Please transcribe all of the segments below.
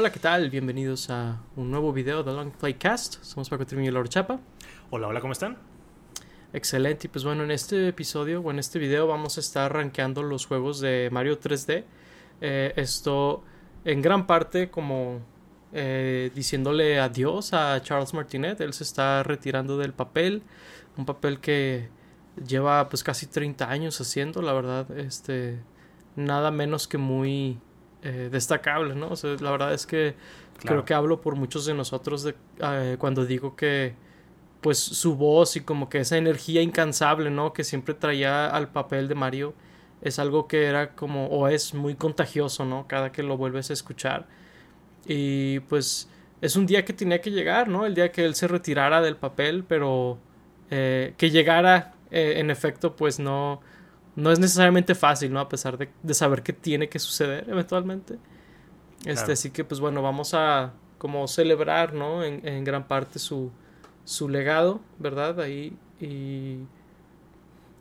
Hola, ¿qué tal? Bienvenidos a un nuevo video de Long Playcast. Somos Paco Trimillo y Laura Chapa. Hola, hola, ¿cómo están? Excelente. Y pues bueno, en este episodio o en este video vamos a estar rankeando los juegos de Mario 3D. Eh, esto en gran parte como eh, diciéndole adiós a Charles Martinet. Él se está retirando del papel. Un papel que lleva pues casi 30 años haciendo, la verdad. Este, nada menos que muy eh, destacable, ¿no? O sea, la verdad es que creo que hablo por muchos de nosotros de, eh, cuando digo que pues su voz y como que esa energía incansable, ¿no? Que siempre traía al papel de Mario es algo que era como o es muy contagioso, ¿no? Cada que lo vuelves a escuchar. Y pues es un día que tenía que llegar, ¿no? El día que él se retirara del papel, pero eh, que llegara en efecto pues no no es necesariamente fácil, ¿no? A pesar de, saber qué tiene que suceder eventualmente. Este, Así que, pues bueno, vamos a como celebrar, ¿no? En, gran parte su, su legado, ¿verdad? Ahí. Y,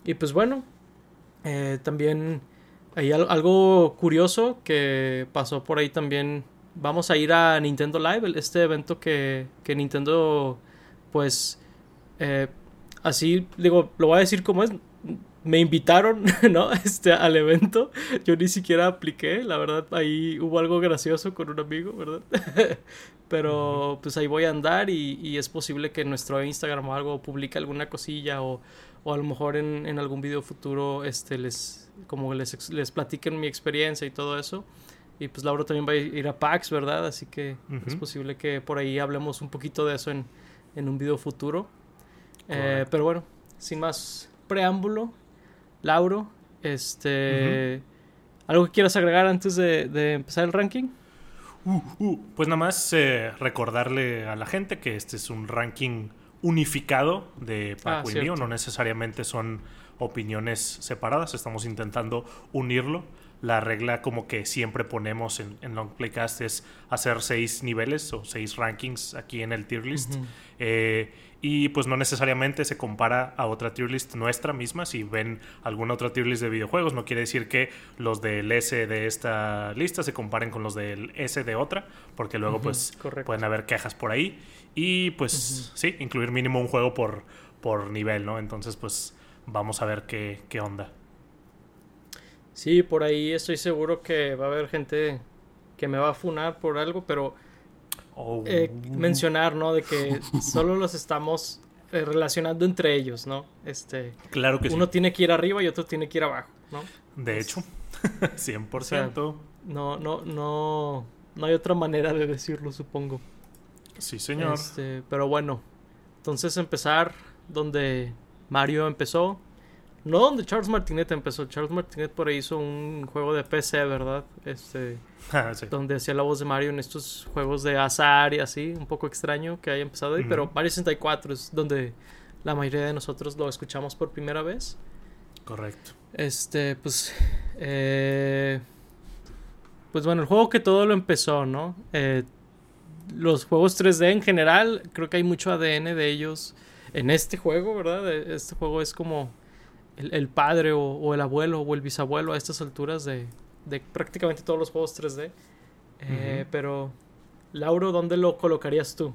y pues bueno, eh, también hay algo curioso que pasó por ahí también. Vamos a ir a Nintendo Live, este evento que, que Nintendo, pues, eh, así, digo, lo voy a decir como es, me invitaron, ¿no? Este, al evento. Yo ni siquiera apliqué, la verdad, ahí hubo algo gracioso con un amigo, ¿verdad? Pero pues ahí voy a andar y, es posible que en nuestro Instagram o algo publique alguna cosilla o, o a lo mejor en, en, algún video futuro este, les, como les, les platiquen mi experiencia y todo eso. Y pues Laura también va a ir a PAX, ¿verdad? Así que es posible que por ahí hablemos un poquito de eso en, en un video futuro. Eh, pero bueno, sin más preámbulo, Lauro, este, ¿algo que quieras agregar antes de, empezar el ranking? Uh, uh, pues nada más eh, recordarle a la gente que este es un ranking unificado de Paco ah, y mío, no necesariamente son opiniones separadas, estamos intentando unirlo. La regla como que siempre ponemos en, en Long Playcast es hacer seis niveles o seis rankings aquí en el tier list y pues no necesariamente se compara a otra tier list nuestra misma. Si ven alguna otra tier list de videojuegos, no quiere decir que los del S de esta lista se comparen con los del S de otra, porque luego pues pueden haber quejas por ahí. Y pues sí, incluir mínimo un juego por, por nivel, ¿no? Entonces pues vamos a ver qué, qué onda. Sí, por ahí estoy seguro que va a haber gente que me va a funar por algo, pero Oh. Eh, mencionar, ¿no? De que solo los estamos eh, relacionando entre ellos, ¿no? Este, claro que uno tiene que ir arriba y otro tiene que ir abajo, ¿no? De hecho, 100%. no, no, no, no hay otra manera de decirlo, supongo. Sí, señor. Este, pero bueno, entonces empezar donde Mario empezó, no donde Charles Martinet empezó. Charles Martinet por ahí hizo un juego de PC, ¿verdad? Este. Ah, donde hacía la voz de Mario en estos juegos de azar y así. Un poco extraño que haya empezado ahí. Pero Mario 64 es donde la mayoría de nosotros lo escuchamos por primera vez. Correcto. Este, pues. Eh, pues bueno, el juego que todo lo empezó, ¿no? Eh, los juegos 3D en general, creo que hay mucho ADN de ellos en este juego, ¿verdad? Este juego es como el, padre o, el abuelo o el bisabuelo a estas alturas de, prácticamente todos los juegos 3D. Eh, pero, Lauro, ¿dónde lo colocarías tú?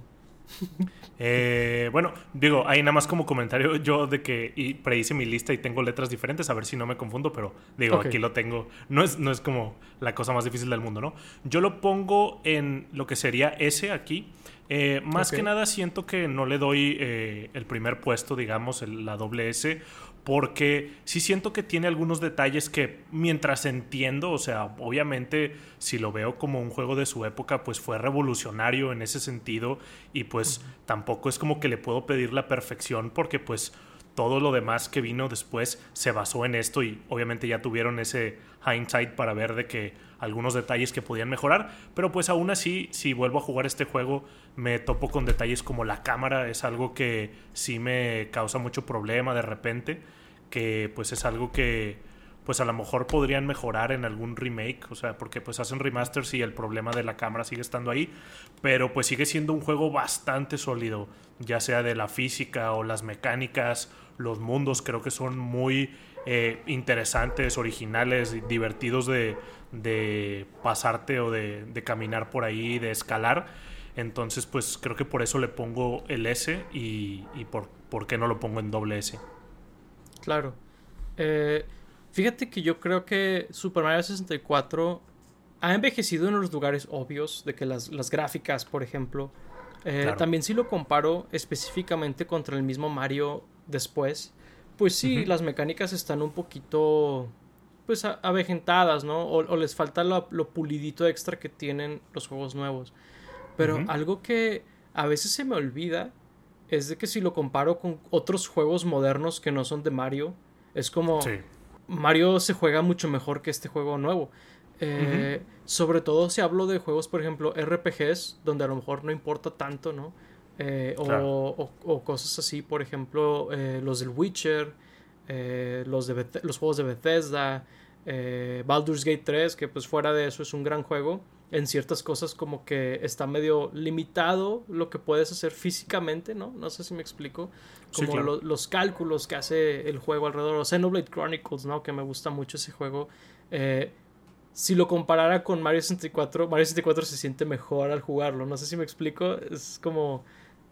Eh, bueno, digo, ahí nada más como comentario yo de que y prehice mi lista y tengo letras diferentes, a ver si no me confundo, pero digo, aquí lo tengo. No es, no es como la cosa más difícil del mundo, ¿no? Yo lo pongo en lo que sería S aquí. Eh, más que nada siento que no le doy el primer puesto, digamos, la doble S, porque sí siento que tiene algunos detalles que mientras entiendo, o sea, obviamente si lo veo como un juego de su época, pues fue revolucionario en ese sentido y pues tampoco es como que le puedo pedir la perfección porque pues todo lo demás que vino después se basó en esto y obviamente ya tuvieron ese hindsight para ver de que algunos detalles que podían mejorar, pero pues aún así, si vuelvo a jugar este juego, me topo con detalles como la cámara, es algo que sí me causa mucho problema de repente, que pues es algo que pues a lo mejor podrían mejorar en algún remake, o sea, porque pues hacen remasters y el problema de la cámara sigue estando ahí, pero pues sigue siendo un juego bastante sólido, ya sea de la física o las mecánicas, los mundos creo que son muy eh, interesantes, originales, divertidos de, de pasarte o de, de, caminar por ahí, de escalar. Entonces, pues creo que por eso le pongo el S y, y por, por, qué no lo pongo en doble S. Claro. Eh, fíjate que yo creo que Super Mario 64 ha envejecido en los lugares obvios, de que las, las gráficas, por ejemplo. Eh, también si lo comparo específicamente contra el mismo Mario después, pues sí, las mecánicas están un poquito pues avejentadas, ¿no? O, les falta lo, pulidito extra que tienen los juegos nuevos. Pero algo que a veces se me olvida es de que si lo comparo con otros juegos modernos que no son de Mario, es como Mario se juega mucho mejor que este juego nuevo. Eh, sobre todo si hablo de juegos, por ejemplo, RPGs, donde a lo mejor no importa tanto, ¿no? Eh, o, cosas así, por ejemplo, eh, los del Witcher, los, de los juegos de Bethesda, Baldur's Gate 3, que pues fuera de eso es un gran juego. En ciertas cosas como que está medio limitado lo que puedes hacer físicamente, ¿no? No sé si me explico. Como los cálculos que hace el juego alrededor. O Xenoblade Chronicles, ¿no? Que me gusta mucho ese juego. Eh, si lo comparara con Mario 64, Mario 64 se siente mejor al jugarlo. No sé si me explico. Es como.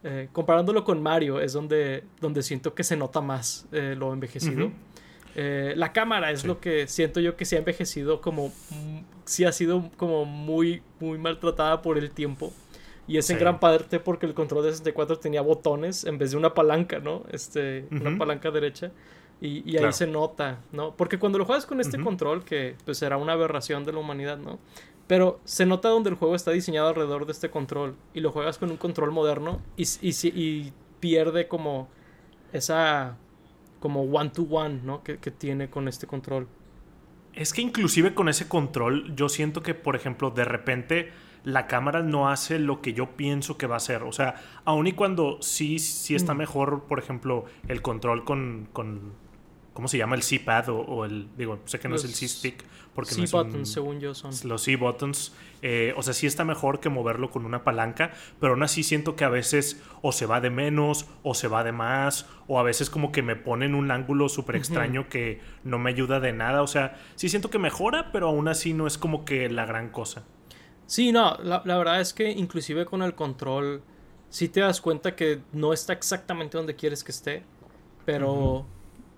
Eh, comparándolo con Mario, es donde, donde siento que se nota más eh, lo envejecido. Eh, la cámara es lo que siento yo que se ha envejecido como. Sí ha sido como muy, muy maltratada por el tiempo. Y es en gran parte porque el control de 64 tenía botones en vez de una palanca, ¿no? Este, Una palanca derecha. Y, ahí se nota, ¿no? Porque cuando lo juegas con este control, que pues será una aberración de la humanidad, ¿no? Pero se nota donde el juego está diseñado alrededor de este control. Y lo juegas con un control moderno y, y, pierde como esa como one to one, ¿no? Que, que, tiene con este control. Es que inclusive con ese control, yo siento que, por ejemplo, de repente la cámara no hace lo que yo pienso que va a hacer. O sea, aun y cuando sí, sí está mm. mejor, por ejemplo, el control con, con ¿Cómo se llama? El C-pad o, el. Digo, sé que no es el C-stick. Porque no buttons según yo, son. Los C-buttons. Eh, o sea, sí está mejor que moverlo con una palanca. Pero aún así siento que a veces o se va de menos o se va de más. O a veces como que me pone en un ángulo súper extraño que no me ayuda de nada. O sea, sí siento que mejora, pero aún así no es como que la gran cosa. Sí, no. La, verdad es que inclusive con el control. Sí te das cuenta que no está exactamente donde quieres que esté. Pero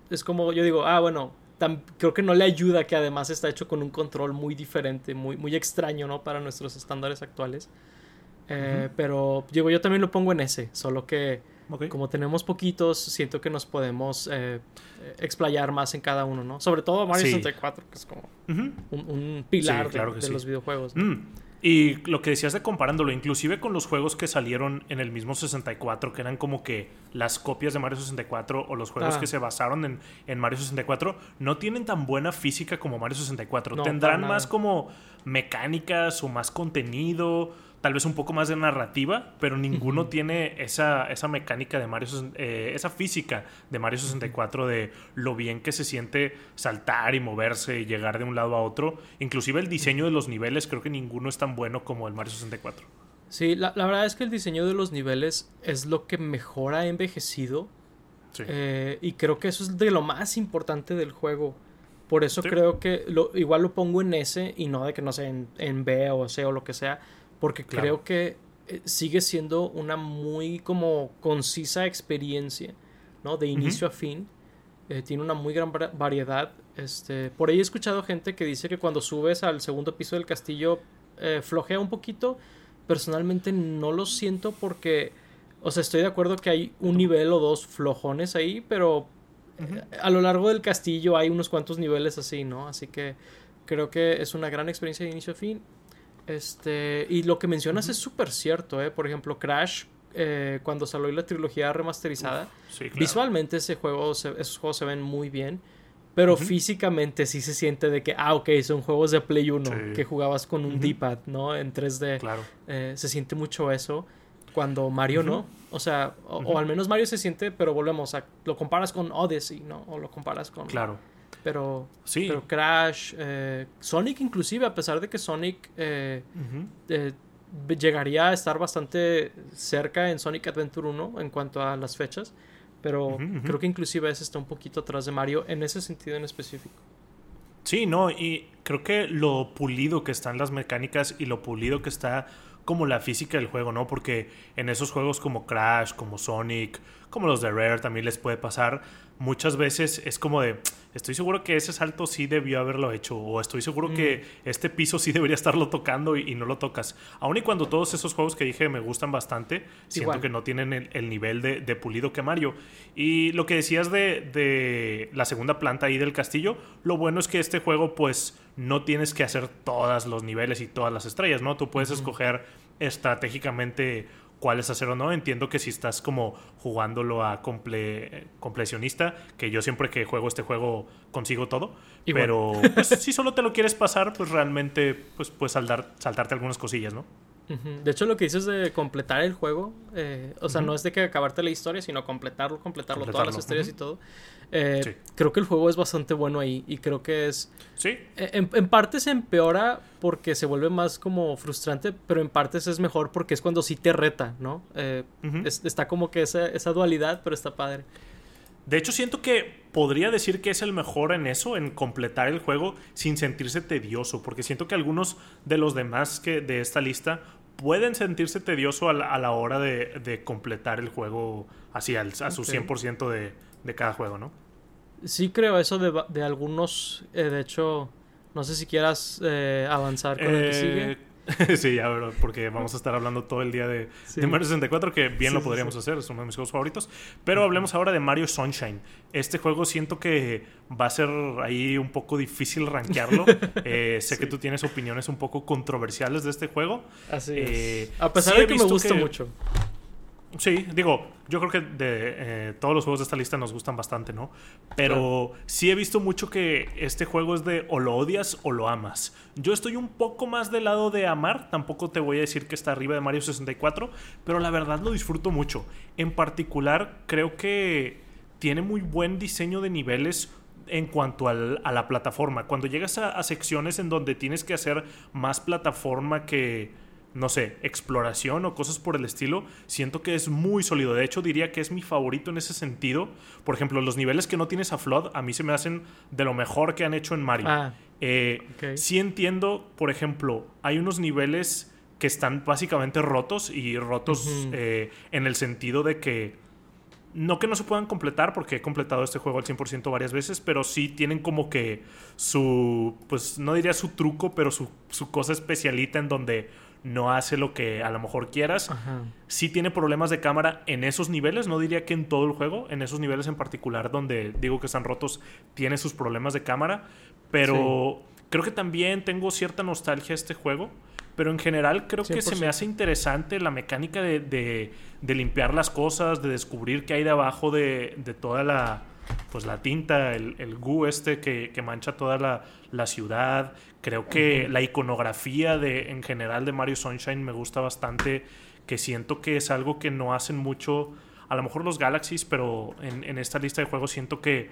es como yo digo, ah, bueno, creo que no le ayuda que además está hecho con un control muy diferente, muy, muy extraño, ¿no? Para nuestros estándares actuales. Eh, pero digo, yo también lo pongo en ese, solo que como tenemos poquitos, siento que nos podemos eh, explayar más en cada uno, ¿no? Sobre todo Mario 64, que es como un, pilar de, los videojuegos. Mm. Y lo que decías de comparándolo, inclusive con los juegos que salieron en el mismo 64, que eran como que las copias de Mario 64 o los juegos ah. que se basaron en, en, Mario 64, no tienen tan buena física como Mario 64. Tendrán más como mecánicas o más contenido tal vez un poco más de narrativa, pero ninguno tiene esa, esa mecánica de Mario, eh, esa física de Mario 64 de lo bien que se siente saltar y moverse y llegar de un lado a otro. Inclusive el diseño de los niveles, creo que ninguno es tan bueno como el Mario 64. Sí, la, verdad es que el diseño de los niveles es lo que mejor ha envejecido. Eh, y creo que eso es de lo más importante del juego. Por eso creo que lo, igual lo pongo en S y no de que no sea en, en B o C o lo que sea porque creo que eh, sigue siendo una muy como concisa experiencia, ¿no? De inicio a fin. Eh, tiene una muy gran variedad. Este, por ahí he escuchado gente que dice que cuando subes al segundo piso del castillo eh, flojea un poquito. Personalmente no lo siento porque, o sea, estoy de acuerdo que hay un nivel o dos flojones ahí, pero a lo largo del castillo hay unos cuantos niveles así, ¿no? Así que creo que es una gran experiencia de inicio a fin. Este, y lo que mencionas es súper cierto, ¿eh? Por ejemplo, Crash, eh, cuando salió la trilogía remasterizada, visualmente ese juego esos juegos se ven muy bien, pero físicamente sí se siente de que, ah, ok, son juegos de Play 1, que jugabas con un D-pad, ¿no? En 3D. Claro. Eh, se siente mucho eso, cuando Mario no. O sea, o, al menos Mario se siente, pero volvemos a, lo comparas con Odyssey, ¿no? O lo comparas con... Claro pero, sí. pero Crash, eh, Sonic inclusive, a pesar de que Sonic eh, eh, llegaría a estar bastante cerca en Sonic Adventure 1 en cuanto a las fechas, Pero creo que inclusive ese está un poquito atrás de Mario en ese sentido en específico. Sí, no, y creo que lo pulido que están las mecánicas y lo pulido que está como la física del juego, ¿no? Porque en esos juegos como Crash, como Sonic, como los de Rare también les puede pasar, muchas veces es como de, estoy seguro que ese salto sí debió haberlo hecho, o estoy seguro que mm. este piso sí debería estarlo tocando y, no lo tocas. Aun y cuando todos esos juegos que dije me gustan bastante, siento que no tienen el, nivel de, pulido que Mario. Y lo que decías de, la segunda planta ahí del castillo, lo bueno es que este juego pues no tienes que hacer todos los niveles y todas las estrellas, ¿no? Tú puedes escoger estratégicamente cuál es hacer o no. Entiendo que si estás como jugándolo a comple completionista, que yo siempre que juego este juego consigo todo, pero pues, si solo te lo quieres pasar, pues realmente pues puedes saltarte algunas cosillas, ¿no? De hecho, lo que dices de completar el juego, eh, o sea, no es de que acabarte la historia, sino completarlo, completarlo, todas las historias y todo. Eh, creo que el juego es bastante bueno ahí y creo que es... Sí. Eh, en, parte se empeora porque se vuelve más como frustrante, pero en partes es mejor porque es cuando sí te reta, ¿no? está como que esa, esa dualidad, pero está padre. De hecho, siento que podría decir que es el mejor en eso, en completar el juego sin sentirse tedioso, porque siento que algunos de los demás que de esta lista pueden sentirse tedioso a la, hora de, completar el juego así al, a su 100% de, de, cada juego, ¿no? Sí creo eso de, de algunos, eh, de hecho, no sé si quieras eh, avanzar con el que sigue. Eh, sí, ya, porque vamos a estar hablando todo el día de, Mario 64, que bien lo podríamos hacer, es uno de mis juegos favoritos. Pero hablemos ahora de Mario Sunshine. Este juego siento que va a ser ahí un poco difícil rankearlo. Eh, sé que tú tienes opiniones un poco controversiales de este juego. Así eh, A pesar de que me gusta mucho. Sí, digo, yo creo que de eh, todos los juegos de esta lista nos gustan bastante, ¿no? Pero sí he visto mucho que este juego es de o lo odias o lo amas. Yo estoy un poco más del lado de amar, tampoco te voy a decir que está arriba de Mario 64, pero la verdad lo disfruto mucho. En particular, creo que tiene muy buen diseño de niveles en cuanto a la plataforma. Cuando llegas a secciones en donde tienes que hacer más plataforma que no sé, exploración o cosas por el estilo, siento que es muy sólido. De hecho, diría que es mi favorito en ese sentido. Por ejemplo, los niveles que no tienes a Flood a mí se me hacen de lo mejor que han hecho en Mario. Ah, eh, Sí entiendo, por ejemplo, hay unos niveles que están básicamente rotos y rotos eh, en el sentido de que no que no se puedan completar, porque he completado este juego al 100% varias veces, pero sí tienen como que su, pues no diría su truco, pero su, su cosa especialita en donde no hace lo que a lo mejor quieras. Sí tiene problemas de cámara en esos niveles, no diría que en todo el juego, en esos niveles en particular donde digo que están rotos, tiene sus problemas de cámara, pero creo que también tengo cierta nostalgia a este juego. Pero en general creo que se me hace interesante la mecánica de, limpiar las cosas, de descubrir qué hay debajo de, de toda la, pues la tinta, el, el gu este que, mancha toda la, ciudad. Creo que la iconografía de, en general de Mario Sunshine me gusta bastante, que siento que es algo que no hacen mucho, a lo mejor los Galaxies, pero en, en esta lista de juegos siento que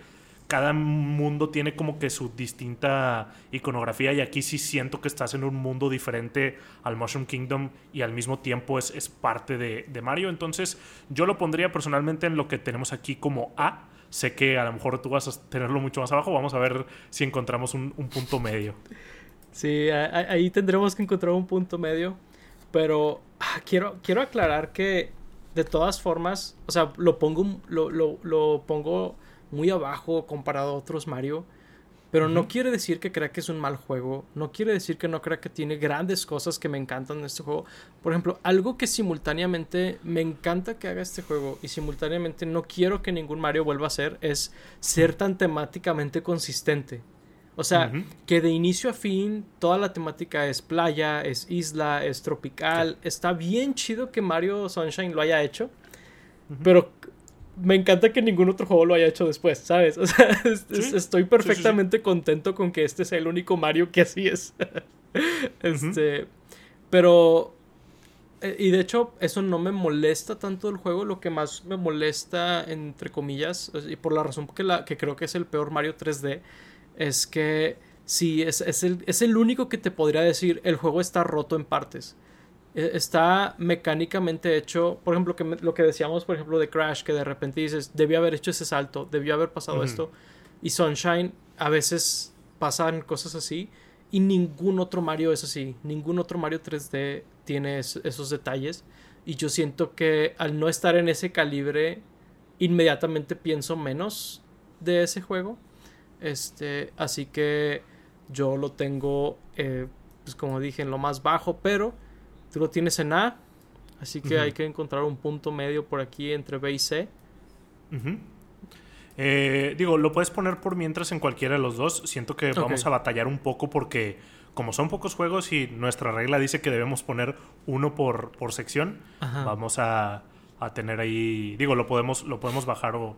cada mundo tiene como que su distinta iconografía y aquí sí siento que estás en un mundo diferente al Mushroom Kingdom y al mismo tiempo es, es parte de, de Mario. Entonces yo lo pondría personalmente en lo que tenemos aquí como A Sé que a lo mejor tú vas a tenerlo mucho más abajo. Vamos a ver si encontramos un, punto medio. Sí, ahí tendremos que encontrar un punto medio. Pero ah, quiero, quiero aclarar que de todas formas, o sea, lo pongo, lo, lo, lo pongo muy abajo comparado a otros Mario. Pero no quiere decir que crea que es un mal juego. No quiere decir que no crea que tiene grandes cosas que me encantan en este juego. Por ejemplo, algo que simultáneamente me encanta que haga este juego y simultáneamente no quiero que ningún Mario vuelva a hacer es ser tan temáticamente consistente. O sea, que de inicio a fin toda la temática es playa, es isla, es tropical. Está bien chido que Mario Sunshine lo haya hecho. Pero me encanta que ningún otro juego lo haya hecho después, ¿sabes? O sea, estoy perfectamente contento con que este sea el único Mario que así es. este, pero eh, y de hecho, eso no me molesta tanto el juego. Lo que más me molesta, entre comillas, y por la razón que, la, que creo que es el peor Mario 3D, es que sí, es, es, el, es el único que te podría decir el juego está roto en partes. e, está mecánicamente hecho, por ejemplo, que lo que decíamos, por ejemplo, de Crash, que de repente dices, debió haber hecho ese salto, debió haber pasado esto. Y Sunshine, a veces pasan cosas así. Y ningún otro Mario es así. Ningún otro Mario 3D tiene esos detalles. Y yo siento que al no estar en ese calibre, inmediatamente pienso menos de ese juego. Este, así que yo lo tengo, eh, pues como dije, en lo más bajo, pero tú lo tienes en A. Así que hay que encontrar un punto medio por aquí entre B y C. Eh, digo, lo puedes poner por mientras en cualquiera de los dos. Siento que vamos a batallar un poco porque como son pocos juegos y nuestra regla dice que debemos poner uno por, por sección, vamos a, a, tener ahí, digo, lo podemos, lo podemos bajar o,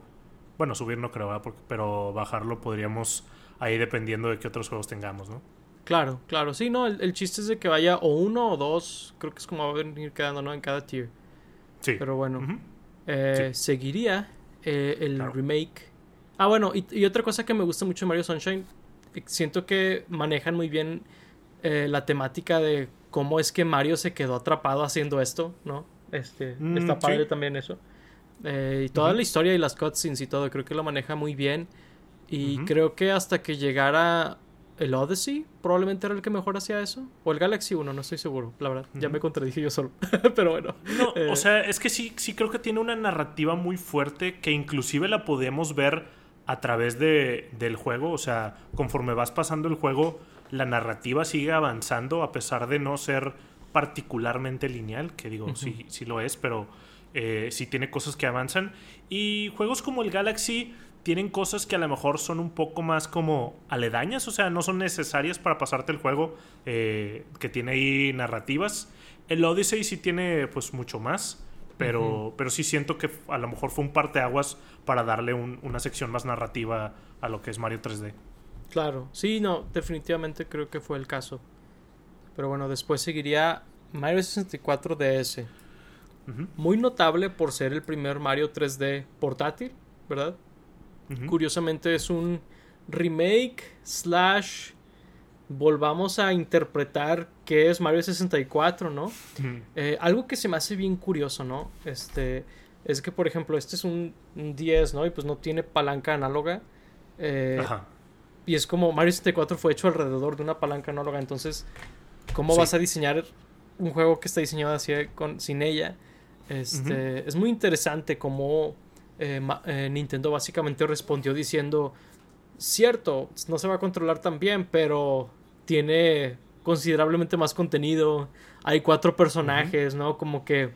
bueno, subir no creo, pero bajarlo podríamos ahí dependiendo de qué otros juegos tengamos, ¿no? Claro, claro, sí, no, el, chiste es de que vaya o uno o dos, creo que es como va a venir quedando, ¿no? En cada tier. Sí. Pero bueno, eh, seguiría eh, el remake. Ah, bueno, y, y, otra cosa que me gusta mucho de Mario Sunshine, siento que manejan muy bien eh, la temática de cómo es que Mario se quedó atrapado haciendo esto, ¿no? Este, mm, está padre también eso. Eh, y toda la historia y las cutscenes y todo, creo que lo maneja muy bien. Y creo que hasta que llegara el Odyssey, probablemente era el que mejor hacía eso. O el Galaxy 1, no estoy seguro, la verdad. Ya me contradije yo solo. Pero bueno. No, o eh, sea, es que sí, sí creo que tiene una narrativa muy fuerte que inclusive la podemos ver a través de, del juego. O sea, conforme vas pasando el juego la narrativa sigue avanzando a pesar de no ser particularmente lineal, que digo, sí, sí lo es, pero eh, sí tiene cosas que avanzan. Y juegos como el Galaxy tienen cosas que a lo mejor son un poco más como aledañas, o sea, no son necesarias para pasarte el juego, eh, que tiene ahí narrativas. El Odyssey sí tiene pues mucho más, pero, pero sí siento que a lo mejor fue un parteaguas para darle una sección más narrativa a lo que es Mario 3D. Claro, sí, no, definitivamente creo que fue el caso. Pero bueno, después seguiría Mario 64 DS. Muy notable por ser el primer Mario 3D portátil, ¿verdad? Curiosamente es un remake slash volvamos a interpretar qué es Mario 64, ¿no? Eh, algo que se me hace bien curioso, ¿no? Este es que, por ejemplo, este es un, 10, ¿no? Y pues no tiene palanca análoga. Eh, Ajá. Y es como Mario 64 fue hecho alrededor de una palanca análoga. Entonces, ¿cómo vas a diseñar un juego que está diseñado así con, sin ella? Este, Es muy interesante cómo eh, eh, Nintendo básicamente respondió diciendo: Cierto, no se va a controlar tan bien, pero tiene considerablemente más contenido. Hay cuatro personajes, ¿no? Como que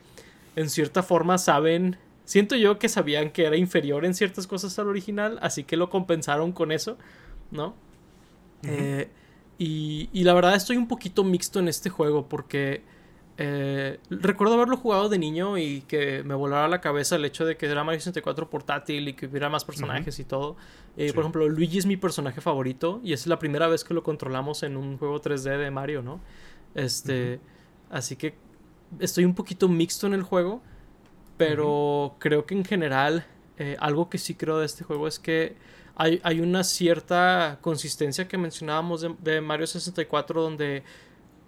en cierta forma saben. Siento yo que sabían que era inferior en ciertas cosas al original, así que lo compensaron con eso. ¿no? Eh, y, y, la verdad estoy un poquito mixto en este juego porque eh, recuerdo haberlo jugado de niño y que me volara la cabeza el hecho de que era Mario 64 portátil y que hubiera más personajes y todo. Eh, por ejemplo, Luigi es mi personaje favorito y es la primera vez que lo controlamos en un juego 3D de Mario, ¿no? Este, Así que estoy un poquito mixto en el juego, pero creo que en general algo que sí creo de este juego es que hay, una cierta consistencia que mencionábamos de, Mario 64 donde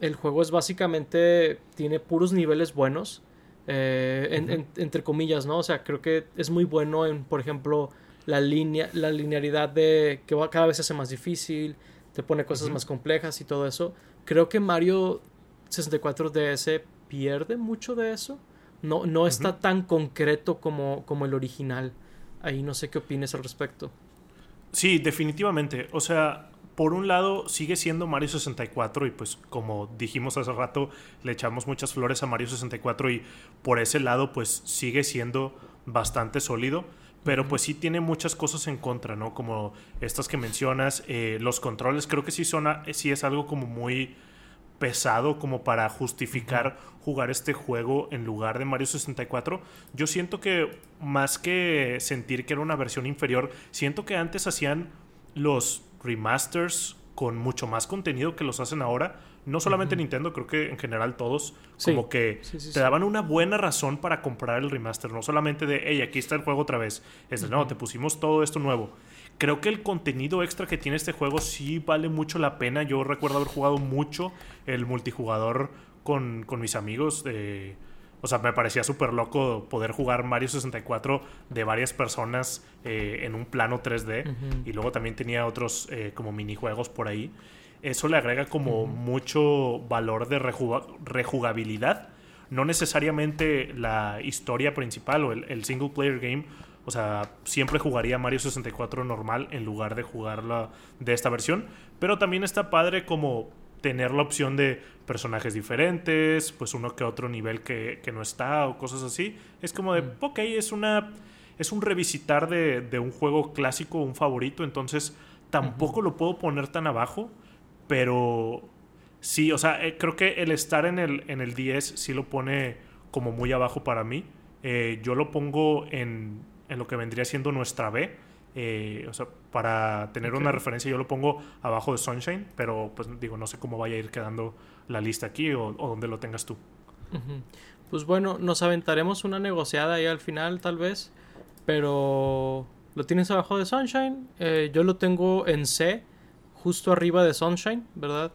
el juego es básicamente tiene puros niveles buenos eh, entre comillas no o sea creo que es muy bueno en por ejemplo la línea la linearidad de que cada vez se hace más difícil te pone cosas más complejas y todo eso. Creo que Mario 64 DS pierde mucho de eso. No no está tan concreto como como el original. Ahí no sé qué opines al respecto. Sí, definitivamente. O sea, por un lado sigue siendo Mario 64 y pues como dijimos hace rato, le echamos muchas flores a Mario 64 y por ese lado pues sigue siendo bastante sólido. Pero pues sí tiene muchas cosas en contra, ¿no? Como estas que mencionas, eh, los controles creo que sí, son, sí es algo como muy pesado como para justificar jugar este juego en lugar de Mario 64. Yo siento que más que sentir que era una versión inferior, siento que antes hacían los remasters con mucho más contenido que los hacen ahora. No solamente Nintendo, creo que en general todos, como que te daban una buena razón para comprar el remaster. No solamente de, hey, aquí está el juego otra vez. Es de, no, te pusimos todo esto nuevo creo que el contenido extra que tiene este juego sí vale mucho la pena. Yo recuerdo haber jugado mucho el multijugador con, con mis amigos. Eh, o sea, me parecía súper loco poder jugar Mario 64 de varias personas eh, en un plano 3D. Y luego también tenía otros eh, como minijuegos por ahí. Eso le agrega como mucho valor de rejugabilidad. No necesariamente la historia principal o el, single player game. O sea, siempre jugaría Mario 64 normal en lugar de jugarla de esta versión. Pero también está padre como tener la opción de personajes diferentes, pues uno que otro nivel que, no está o cosas así. Es como de, ok, es una... Es un revisitar de, un juego clásico, un favorito, entonces tampoco lo puedo poner tan abajo, pero sí, o sea, eh, creo que el estar en el, en el 10 sí lo pone como muy abajo para mí. Eh, yo lo pongo en, en lo que vendría siendo nuestra B eh, o sea, para tener una referencia yo lo pongo abajo de Sunshine, pero pues digo, no sé cómo vaya a ir quedando la lista aquí o, donde lo tengas tú. Pues bueno, nos aventaremos una negociada ahí al final tal vez, pero lo tienes abajo de Sunshine, eh, yo lo tengo en C, justo arriba de Sunshine, ¿verdad?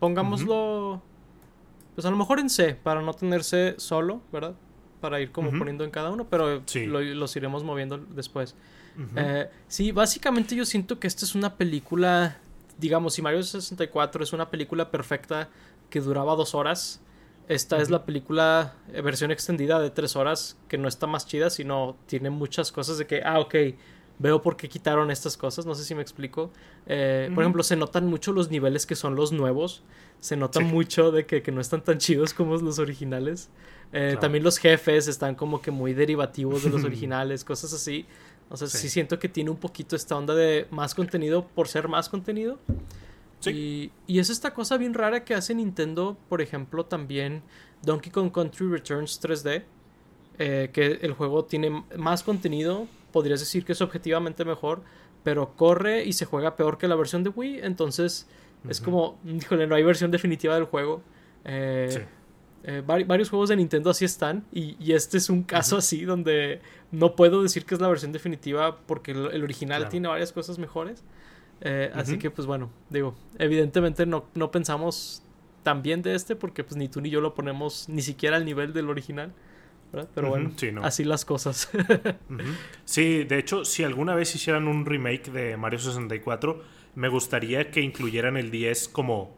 Pongámoslo, pues a lo mejor en C, para no tener C solo, ¿verdad? Para ir como poniendo en cada uno, pero los iremos moviendo después. Eh, sí, básicamente yo siento que esta es una película, digamos, si Mario 64 es una película perfecta que duraba dos horas, esta es la película eh, versión extendida de tres horas que no está más chida, sino tiene muchas cosas de que, ah, ok, veo por qué quitaron estas cosas, no sé si me explico. Eh, por ejemplo, se notan mucho los niveles que son los nuevos, se nota mucho de que, no están tan chidos como los originales. También los jefes están como que muy derivativos de los originales, cosas así. O sea, sí. siento que tiene un poquito esta onda de más contenido por ser más contenido. Sí. Y, es esta cosa bien rara que hace Nintendo, por ejemplo, también Donkey Kong Country Returns 3D, eh, que el juego tiene más contenido, podrías decir que es objetivamente mejor, pero corre y se juega peor que la versión de Wii, entonces es como, híjole, no hay versión definitiva del juego. Eh, sí. Eh, varios juegos de Nintendo así están y, este es un caso así donde no puedo decir que es la versión definitiva porque el, original tiene varias cosas mejores. Eh, así que pues bueno, digo, evidentemente no, no pensamos tan bien de este porque pues ni tú ni yo lo ponemos ni siquiera al nivel del original. Pero bueno, así las cosas. Sí, de hecho, si alguna vez hicieran un remake de Mario 64, me gustaría que incluyeran el 10 como,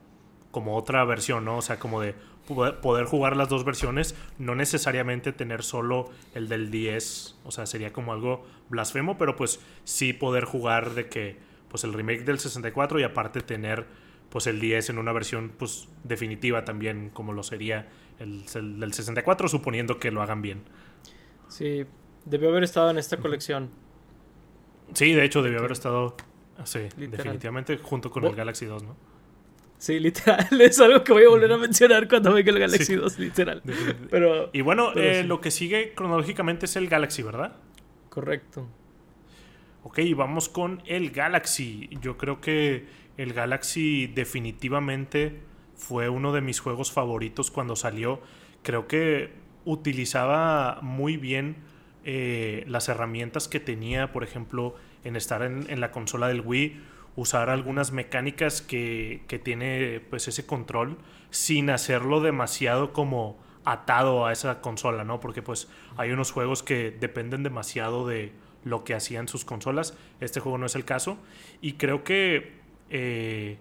como otra versión, ¿no? O sea, como de, poder jugar las dos versiones, no necesariamente tener solo el del 10, o sea, sería como algo blasfemo, pero pues sí poder jugar de que pues el remake del 64 y aparte tener pues el 10 en una versión pues definitiva también como lo sería el, del 64 suponiendo que lo hagan bien. Sí, debió haber estado en esta colección. Sí, de hecho debió haber estado sí, definitivamente junto con el Galaxy 2, ¿no? Sí, literal. Es algo que voy a volver a mencionar cuando venga el Galaxy 2, literal. Pero, y bueno, eh, lo que sigue cronológicamente es el Galaxy, ¿verdad? Correcto. Ok, vamos con el Galaxy. Yo creo que el Galaxy definitivamente fue uno de mis juegos favoritos cuando salió. Creo que utilizaba muy bien eh, las herramientas que tenía, por ejemplo, en estar en, en la consola del Wii usar algunas mecánicas que, tiene pues ese control sin hacerlo demasiado como atado a esa consola, ¿no? Porque pues hay unos juegos que dependen demasiado de lo que hacían sus consolas. Este juego no es el caso. Y creo que eh,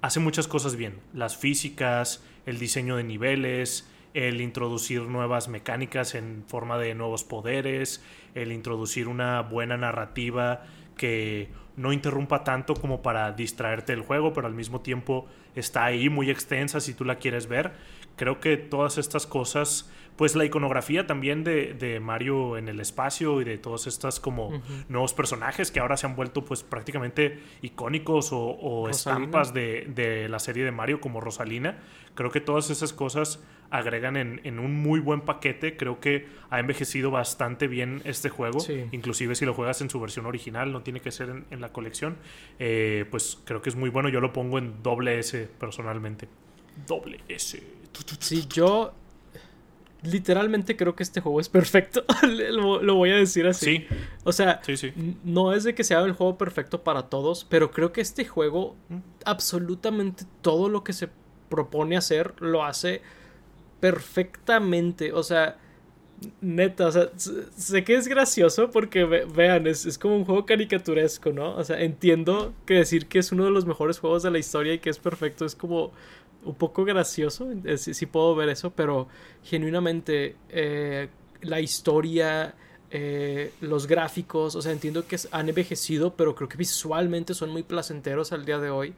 hace muchas cosas bien. Las físicas, el diseño de niveles, el introducir nuevas mecánicas en forma de nuevos poderes, el introducir una buena narrativa que no interrumpa tanto como para distraerte del juego, pero al mismo tiempo está ahí muy extensa si tú la quieres ver. Creo que todas estas cosas, pues la iconografía también de, Mario en el espacio y de todos estos como nuevos personajes que ahora se han vuelto pues prácticamente icónicos o, estampas de, de, la serie de Mario como Rosalina. Creo que todas esas cosas agregan en, un muy buen paquete. Creo que ha envejecido bastante bien este juego. Inclusive si lo juegas en su versión original, no tiene que ser en, la colección. Eh, pues creo que es muy bueno. Yo lo pongo en doble S personalmente. Doble S. Sí, yo literalmente creo que este juego es perfecto. lo, voy a decir así. Sí. O sea, no es de que sea el juego perfecto para todos, pero creo que este juego, absolutamente todo lo que se propone hacer, lo hace perfectamente. O sea, neta, o sea, sé que es gracioso porque vean, es, como un juego caricaturesco, ¿no? O sea, entiendo que decir que es uno de los mejores juegos de la historia y que es perfecto es como un poco gracioso, si puedo ver eso, pero genuinamente eh, la historia, eh, los gráficos, o sea, entiendo que han envejecido, pero creo que visualmente son muy placenteros al día de hoy.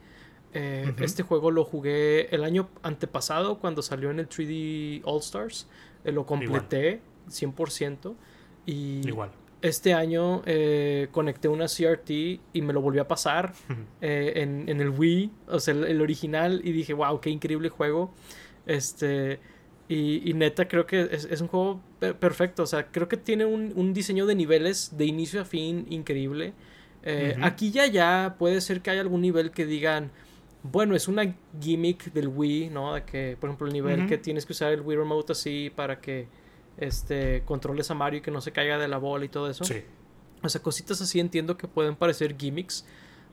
Eh, este juego lo jugué el año antepasado cuando salió en el 3D All Stars. Eh, lo completé 100%. Y Igual. Este año eh, conecté una CRT y me lo volví a pasar en, el Wii, o sea, el, original. Y dije, wow, qué increíble juego. Este. Y, neta, creo que es, un juego perfecto. O sea, creo que tiene un, diseño de niveles de inicio a fin increíble. Aquí ya ya puede ser que haya algún nivel que digan, bueno, es una gimmick del Wii, ¿no? De que, por ejemplo, el nivel que tienes que usar el Wii Remote así para que este controles a Mario y que no se caiga de la bola y todo eso. Sí. O sea, cositas así entiendo que pueden parecer gimmicks,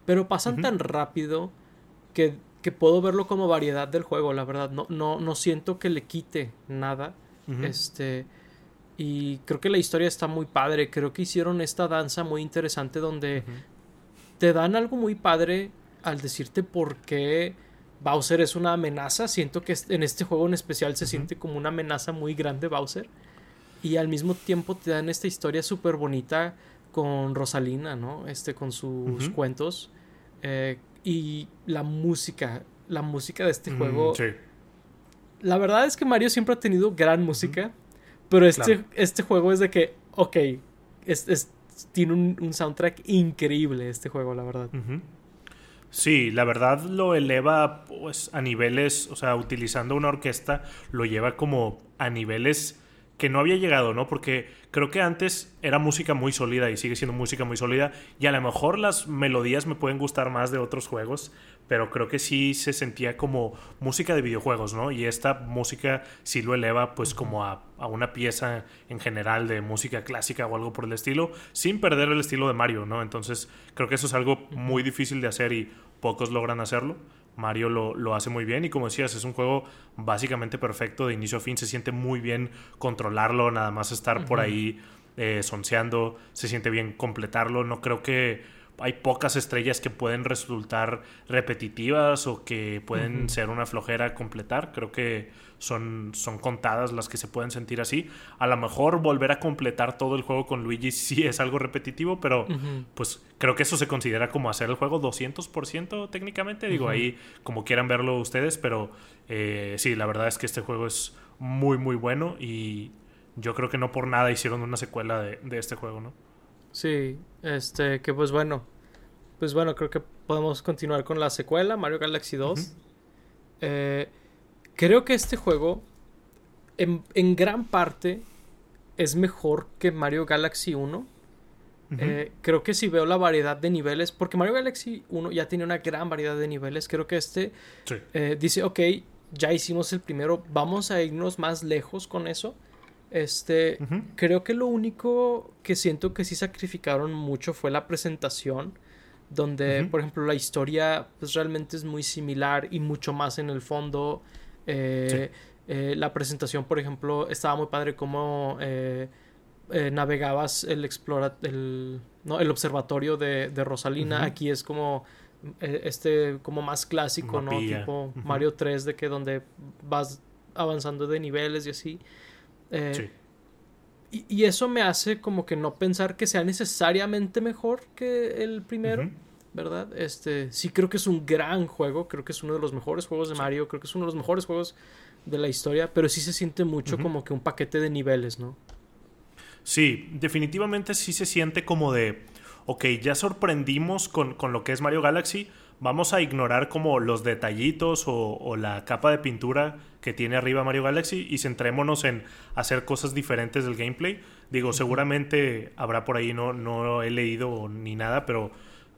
pero pasan tan rápido que, que, puedo verlo como variedad del juego, la verdad. No, no, no siento que le quite nada. Este. Y creo que la historia está muy padre. Creo que hicieron esta danza muy interesante donde te dan algo muy padre al decirte por qué Bowser es una amenaza. Siento que en este juego en especial se siente como una amenaza muy grande Bowser. Y al mismo tiempo te dan esta historia súper bonita con Rosalina, ¿no? Este, con sus cuentos. Eh, y la música, la música de este mm, juego. Sí. La verdad es que Mario siempre ha tenido gran música. Pero este, este juego es de que, ok, es, tiene un, soundtrack increíble este juego, la verdad. Sí, la verdad lo eleva pues a niveles, o sea, utilizando una orquesta lo lleva como a niveles que no había llegado, ¿no? Porque creo que antes era música muy sólida y sigue siendo música muy sólida y a lo mejor las melodías me pueden gustar más de otros juegos, pero creo que sí se sentía como música de videojuegos, ¿no? Y esta música sí lo eleva pues como a, a una pieza en general de música clásica o algo por el estilo, sin perder el estilo de Mario, ¿no? Entonces creo que eso es algo muy difícil de hacer y pocos logran hacerlo. Mario lo, hace muy bien y como decías, es un juego básicamente perfecto de inicio a fin, se siente muy bien controlarlo, nada más estar por ahí eh, sonseando, se siente bien completarlo, no creo que hay pocas estrellas que pueden resultar repetitivas o que pueden ser una flojera completar. Creo que son, son contadas las que se pueden sentir así. A lo mejor volver a completar todo el juego con Luigi sí es algo repetitivo, pero pues creo que eso se considera como hacer el juego 200% técnicamente. Digo, ahí como quieran verlo ustedes, pero eh, sí, la verdad es que este juego es muy, muy bueno y yo creo que no por nada hicieron una secuela de, de este juego, ¿no? Sí, este, que pues bueno, pues bueno, creo que podemos continuar con la secuela, Mario Galaxy 2. Eh, creo que este juego, en, gran parte, es mejor que Mario Galaxy 1. Eh, creo que si veo la variedad de niveles, porque Mario Galaxy 1 ya tiene una gran variedad de niveles, creo que este eh, dice, ok, ya hicimos el primero, vamos a irnos más lejos con eso. Este, creo que lo único que siento que sí sacrificaron mucho fue la presentación, donde, por ejemplo, la historia pues realmente es muy similar y mucho más en el fondo. Eh, eh, la presentación, por ejemplo, estaba muy padre como eh, navegabas el explora el, no, el observatorio de, Rosalina. Aquí es como este como más clásico, ¿no? Tipo Mario 3 de que donde vas avanzando de niveles y así. Eh, y, eso me hace como que no pensar que sea necesariamente mejor que el primero, ¿verdad? Este, sí creo que es un gran juego, creo que es uno de los mejores juegos de Mario, creo que es uno de los mejores juegos de la historia, pero sí se siente mucho como que un paquete de niveles, ¿no? Sí, definitivamente sí se siente como de, ok, ya sorprendimos con, con lo que es Mario Galaxy, vamos a ignorar como los detallitos o, la capa de pintura que tiene arriba Mario Galaxy y centrémonos en hacer cosas diferentes del gameplay. Digo, seguramente habrá por ahí, no, no he leído ni nada, pero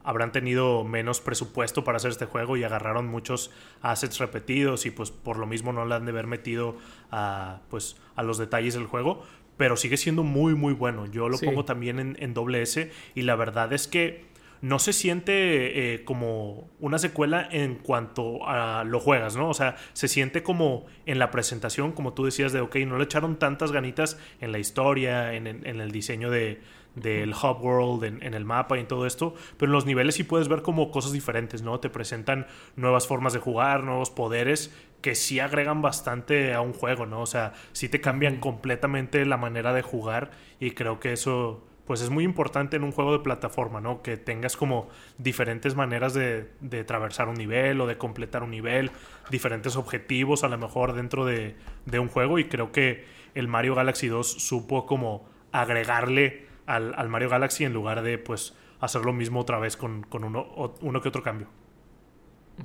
habrán tenido menos presupuesto para hacer este juego y agarraron muchos assets repetidos y pues por lo mismo no le han de haber metido a, pues, a los detalles del juego. Pero sigue siendo muy, muy bueno. Yo lo pongo también en, en doble S y la verdad es que no se siente eh, como una secuela en cuanto a lo juegas, ¿no? O sea, se siente como en la presentación, como tú decías, de, ok, no le echaron tantas ganitas en la historia, en, el diseño de, del hub world, en, en, el mapa y en todo esto, pero en los niveles sí puedes ver como cosas diferentes, ¿no? Te presentan nuevas formas de jugar, nuevos poderes que sí agregan bastante a un juego, ¿no? O sea, sí te cambian completamente la manera de jugar y creo que eso pues es muy importante en un juego de plataforma, ¿no? Que tengas como diferentes maneras de, de atravesar un nivel o de completar un nivel, diferentes objetivos a lo mejor dentro de, de, un juego y creo que el Mario Galaxy 2 supo como agregarle al, al, Mario Galaxy en lugar de pues hacer lo mismo otra vez con, con uno, uno que otro cambio.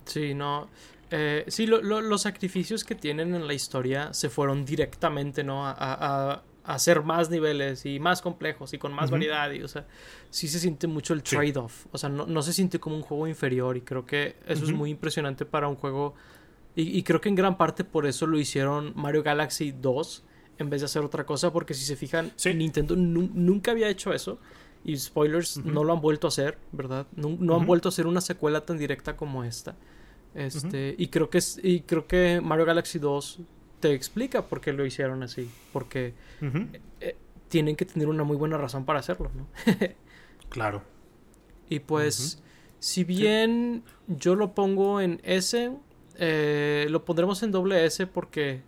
Sí, no. Eh, sí, los sacrificios que tienen en la historia se fueron directamente, ¿no? a, hacer más niveles y más complejos y con más variedad. Y, o sea, sí se siente mucho el trade-off. O sea, no, se siente como un juego inferior y creo que eso es muy impresionante para un juego. Y, creo que en gran parte por eso lo hicieron Mario Galaxy 2 en vez de hacer otra cosa, porque si se fijan, Nintendo nunca había hecho eso. Y spoilers, no lo han vuelto a hacer, ¿verdad? No, han vuelto a hacer una secuela tan directa como esta. Este, y creo que y creo que Mario Galaxy 2 te explica por qué lo hicieron así. Porque eh, tienen que tener una muy buena razón para hacerlo, ¿no? claro. Y pues, si bien yo lo pongo en S, eh, lo pondremos en doble S porque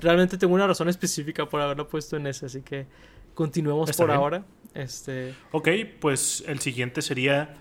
realmente tengo una razón específica por haberlo puesto en S, así que continuemos por ahora. Este... Ok, pues el siguiente sería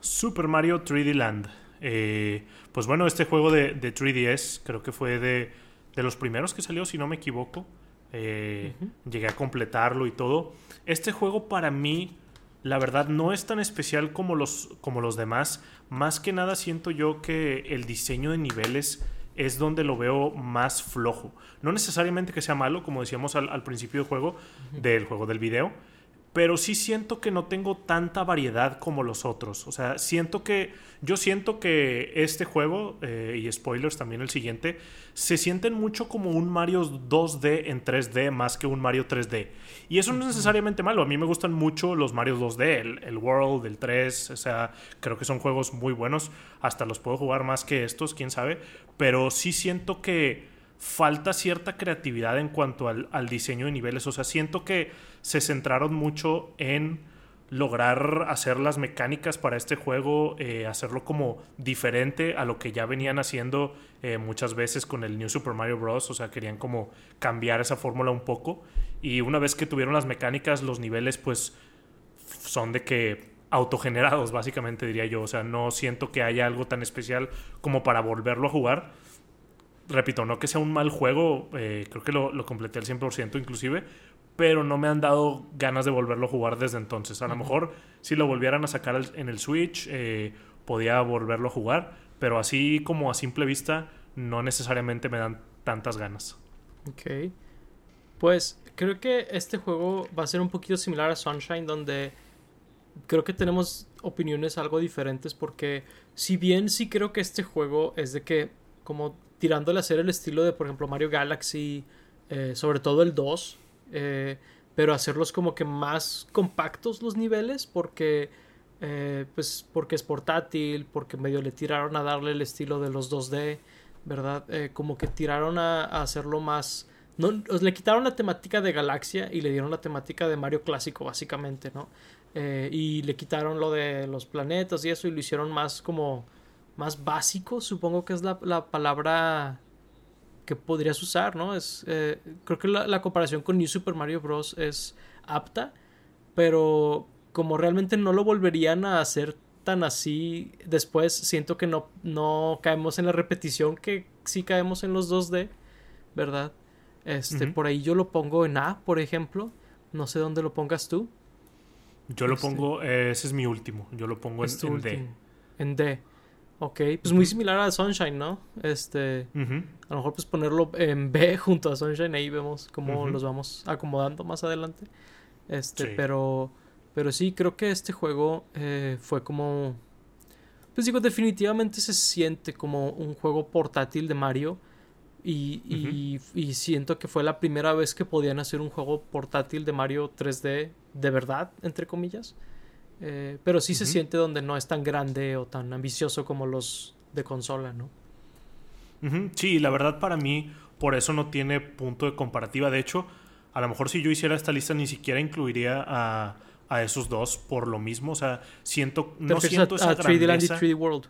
Super Mario 3D Land. Eh, pues bueno, este juego de, de 3DS creo que fue de de los primeros que salió, si no me equivoco. Eh, llegué a completarlo y todo. Este juego para mí, la verdad, no es tan especial como los, como los demás. Más que nada siento yo que el diseño de niveles es donde lo veo más flojo. No necesariamente que sea malo, como decíamos al, principio del juego, del juego del video, pero sí siento que no tengo tanta variedad como los otros. O sea, siento que. Yo siento que este juego, eh, y spoilers también el siguiente, se sienten mucho como un Mario 2D en 3D más que un Mario 3D. Y eso no es necesariamente malo. A mí me gustan mucho los Mario 2D, el, World, el 3. O sea, creo que son juegos muy buenos. Hasta los puedo jugar más que estos, quién sabe. Pero sí siento que falta cierta creatividad en cuanto al, diseño de niveles. O sea, siento que se centraron mucho en lograr hacer las mecánicas para este juego, eh, hacerlo como diferente a lo que ya venían haciendo eh, muchas veces con el New Super Mario Bros. O sea, querían como cambiar esa fórmula un poco. Y una vez que tuvieron las mecánicas, los niveles pues son de que autogenerados, básicamente diría yo. O sea, no siento que haya algo tan especial como para volverlo a jugar. Repito, no que sea un mal juego, eh, creo que lo, lo completé al 100% inclusive, pero no me han dado ganas de volverlo a jugar desde entonces. A lo mejor si lo volvieran a sacar en el Switch, eh, podía volverlo a jugar, pero así como a simple vista, no necesariamente me dan tantas ganas. Ok. Pues creo que este juego va a ser un poquito similar a Sunshine, donde creo que tenemos opiniones algo diferentes, porque si bien sí creo que este juego es de que, como tirándole a hacer el estilo de, por ejemplo, Mario Galaxy, eh, sobre todo el 2, eh, pero hacerlos como que más compactos los niveles porque eh, pues porque es portátil porque medio le tiraron a darle el estilo de los 2D verdad como que tiraron a, hacerlo más no le quitaron la temática de Galaxia y le dieron la temática de Mario clásico básicamente no y le quitaron lo de los planetas y eso y lo hicieron más como más básico supongo que es la, la palabra que podrías usar, ¿no? Es, eh, creo que la, comparación con New Super Mario Bros. es apta, pero como realmente no lo volverían a hacer tan así después, siento que no, no caemos en la repetición que sí caemos en los 2D, ¿verdad? Este, por ahí yo lo pongo en A, por ejemplo. No sé dónde lo pongas tú. Yo lo este. pongo, eh, ese es mi último. Yo lo pongo en, en D. En D. Ok, pues muy similar a Sunshine, ¿no? Este, a lo mejor pues ponerlo en B junto a Sunshine, ahí vemos cómo los vamos acomodando más adelante. Este, pero, pero sí, creo que este juego eh, fue como, pues digo, definitivamente se siente como un juego portátil de Mario y, y, y siento que fue la primera vez que podían hacer un juego portátil de Mario 3D de verdad, entre comillas. Eh, pero sí se siente donde no es tan grande o tan ambicioso como los de consola, ¿no? Sí, la verdad para mí por eso no tiene punto de comparativa. De hecho, a lo mejor si yo hiciera esta lista ni siquiera incluiría a, a esos dos por lo mismo. O sea, siento, no siento esa grandeza. 3D Land y 3D World.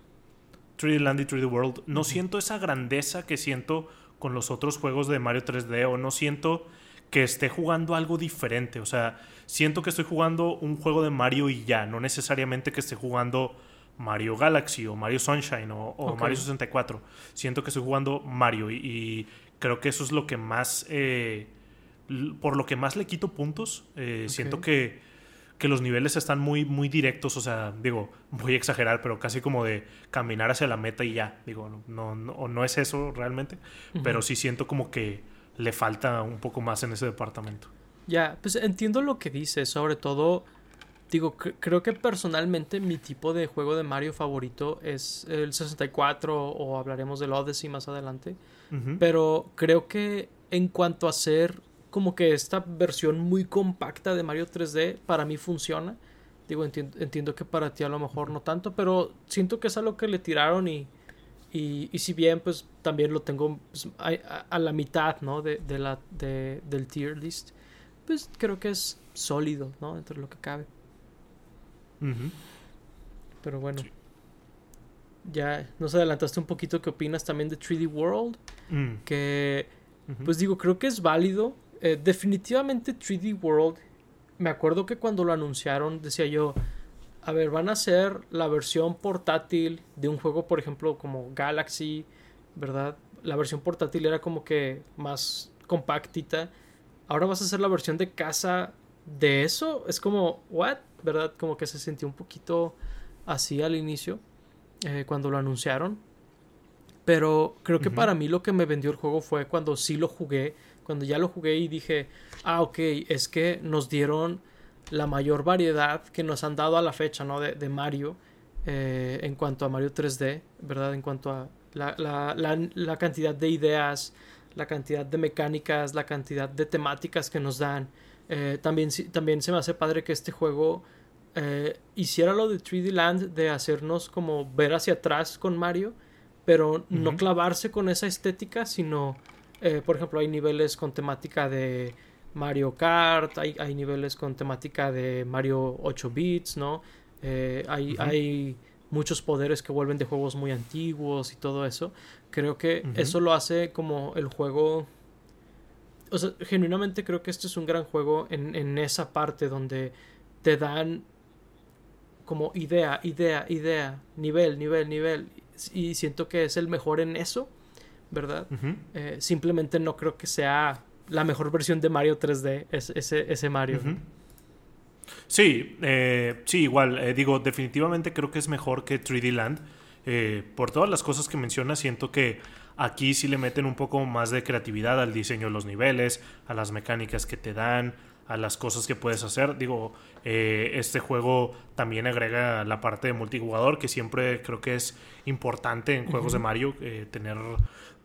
3D Land y 3D World. No siento esa grandeza que siento con los otros juegos de Mario 3D o no siento que esté jugando algo diferente. O sea, siento que estoy jugando un juego de Mario y ya, no necesariamente que esté jugando Mario Galaxy o Mario Sunshine o, Mario 64. Siento que estoy jugando Mario y, creo que eso es lo que más... Eh, por lo que más le quito puntos. Eh, siento que, que, los niveles están muy, muy directos. O sea, digo, voy a exagerar, pero casi como de caminar hacia la meta y ya. Digo, no, no, no es eso realmente. Pero sí siento como que le falta un poco más en ese departamento. Ya, pues entiendo lo que dices, sobre todo, digo, creo que personalmente mi tipo de juego de Mario favorito es el 64 o hablaremos del Odyssey más adelante, pero creo que en cuanto a ser como que esta versión muy compacta de Mario 3D para mí funciona. Digo, entiendo, que para ti a lo mejor no tanto, pero siento que es algo que le tiraron y, y, si bien pues también lo tengo pues, a, la mitad, ¿no? De, la, de, del tier list, pues creo que es sólido, ¿no? Entre lo que cabe. Pero bueno. Ya nos adelantaste un poquito qué opinas también de 3D World. Mm. Que, pues digo, creo que es válido. Eh, definitivamente 3D World. Me acuerdo que cuando lo anunciaron decía yo, a ver, van a hacer la versión portátil de un juego, por ejemplo, como Galaxy, ¿verdad? La versión portátil era como que más compactita. Ahora vas a hacer la versión de casa de eso. Es como, ¿what? ¿Verdad? Como que se sintió un poquito así al inicio, eh, cuando lo anunciaron. Pero creo que para mí lo que me vendió el juego fue cuando sí lo jugué, cuando ya lo jugué y dije, ah, ok, es que nos dieron la mayor variedad que nos han dado a la fecha, ¿no? De, Mario, eh, en cuanto a Mario 3D, ¿verdad? En cuanto a la, cantidad de ideas, la cantidad de mecánicas, la cantidad de temáticas que nos dan. Eh, también, también se me hace padre que este juego eh, hiciera lo de 3D Land, de hacernos como ver hacia atrás con Mario, pero no clavarse con esa estética, sino, por ejemplo, hay niveles con temática de Mario Kart, hay, hay niveles con temática de Mario 8 bits, ¿no? Eh, hay, hay muchos poderes que vuelven de juegos muy antiguos y todo eso. Creo que eso lo hace como el juego... O sea, genuinamente creo que este es un gran juego en, en esa parte donde te dan como idea, idea, idea, nivel, nivel, nivel. Y siento que es el mejor en eso, ¿verdad? Eh, simplemente no creo que sea la mejor versión de Mario 3D, es, ese, ese Mario. Sí, eh, sí, igual. Eh, digo, definitivamente creo que es mejor que 3D Land. Eh, por todas las cosas que menciona, siento que aquí sí le meten un poco más de creatividad al diseño de los niveles, a las mecánicas que te dan, a las cosas que puedes hacer. Digo, este juego también agrega la parte de multijugador, que siempre creo que es importante en juegos de Mario, tener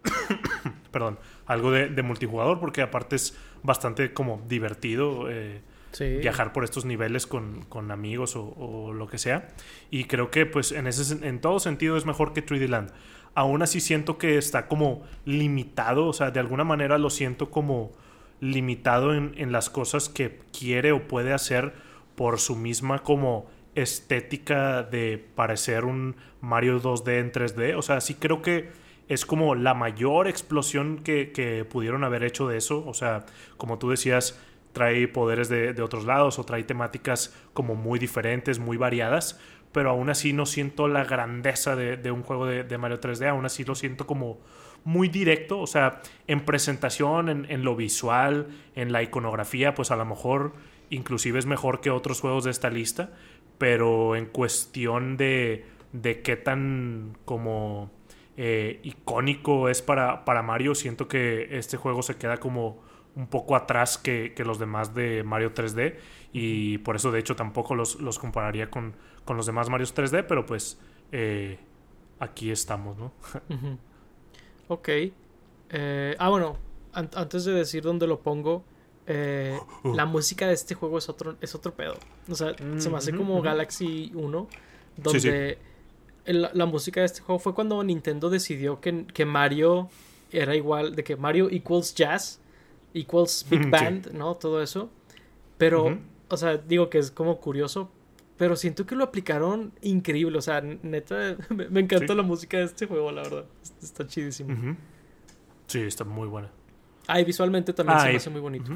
perdón, algo de, multijugador, porque aparte es bastante como divertido eh, viajar por estos niveles con, amigos o, lo que sea. Y creo que pues en, ese, en todo sentido es mejor que 3D Land. Aún así siento que está como limitado, o sea, de alguna manera lo siento como limitado en, en las cosas que quiere o puede hacer por su misma como estética de parecer un Mario 2D en 3D. O sea, sí creo que es como la mayor explosión que, pudieron haber hecho de eso. O sea, como tú decías, trae poderes de, otros lados o trae temáticas como muy diferentes, muy variadas. Pero aún así no siento la grandeza de, un juego de, Mario 3D. Aún así lo siento como muy directo. O sea, en presentación, en, lo visual, en la iconografía, pues a lo mejor inclusive es mejor que otros juegos de esta lista. Pero en cuestión de, de qué tan como eh, icónico es para, para Mario. Siento que este juego se queda como un poco atrás que, los demás de Mario 3D y por eso de hecho tampoco los, compararía con, los demás Mario 3D, pero pues eh, aquí estamos, ¿no? Ok. Eh, ah, bueno, antes de decir dónde lo pongo, eh, la música de este juego es otro, es otro pedo. O sea, se me hace como Galaxy 1, donde la música de este juego fue cuando Nintendo decidió que, que, Mario era igual, de que Mario equals jazz, equals big band, ¿no? Todo eso. Pero, o sea, digo que es como curioso, pero siento que lo aplicaron increíble. O sea, neta, me, encanta la música de este juego, la verdad. Está chidísimo. Sí, está muy buena. Ah, y visualmente también se me hace muy bonito.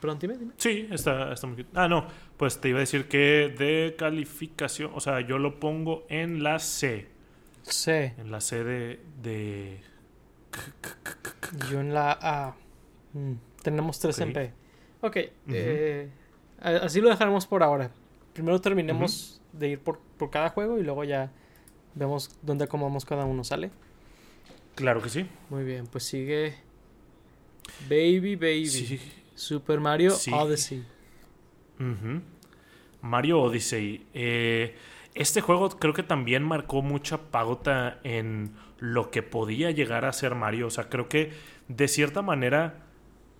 Perdón, dime, dime. Sí, está, está muy Ah, no, pues te iba a decir que de calificación, o sea, yo lo pongo en la C. C. En la C de... de... Yo en la A. Mm, tenemos 3 en B. Ok, eh, así lo dejaremos por ahora. Primero terminemos de ir por, por cada juego y luego ya vemos dónde acomodamos cada uno, ¿sale? Claro que sí. Muy bien, pues sigue Baby Baby. Super Mario Odyssey. Mario Odyssey. Eh, este juego creo que también marcó mucha pauta en lo que podía llegar a ser Mario. O sea, creo que de cierta manera,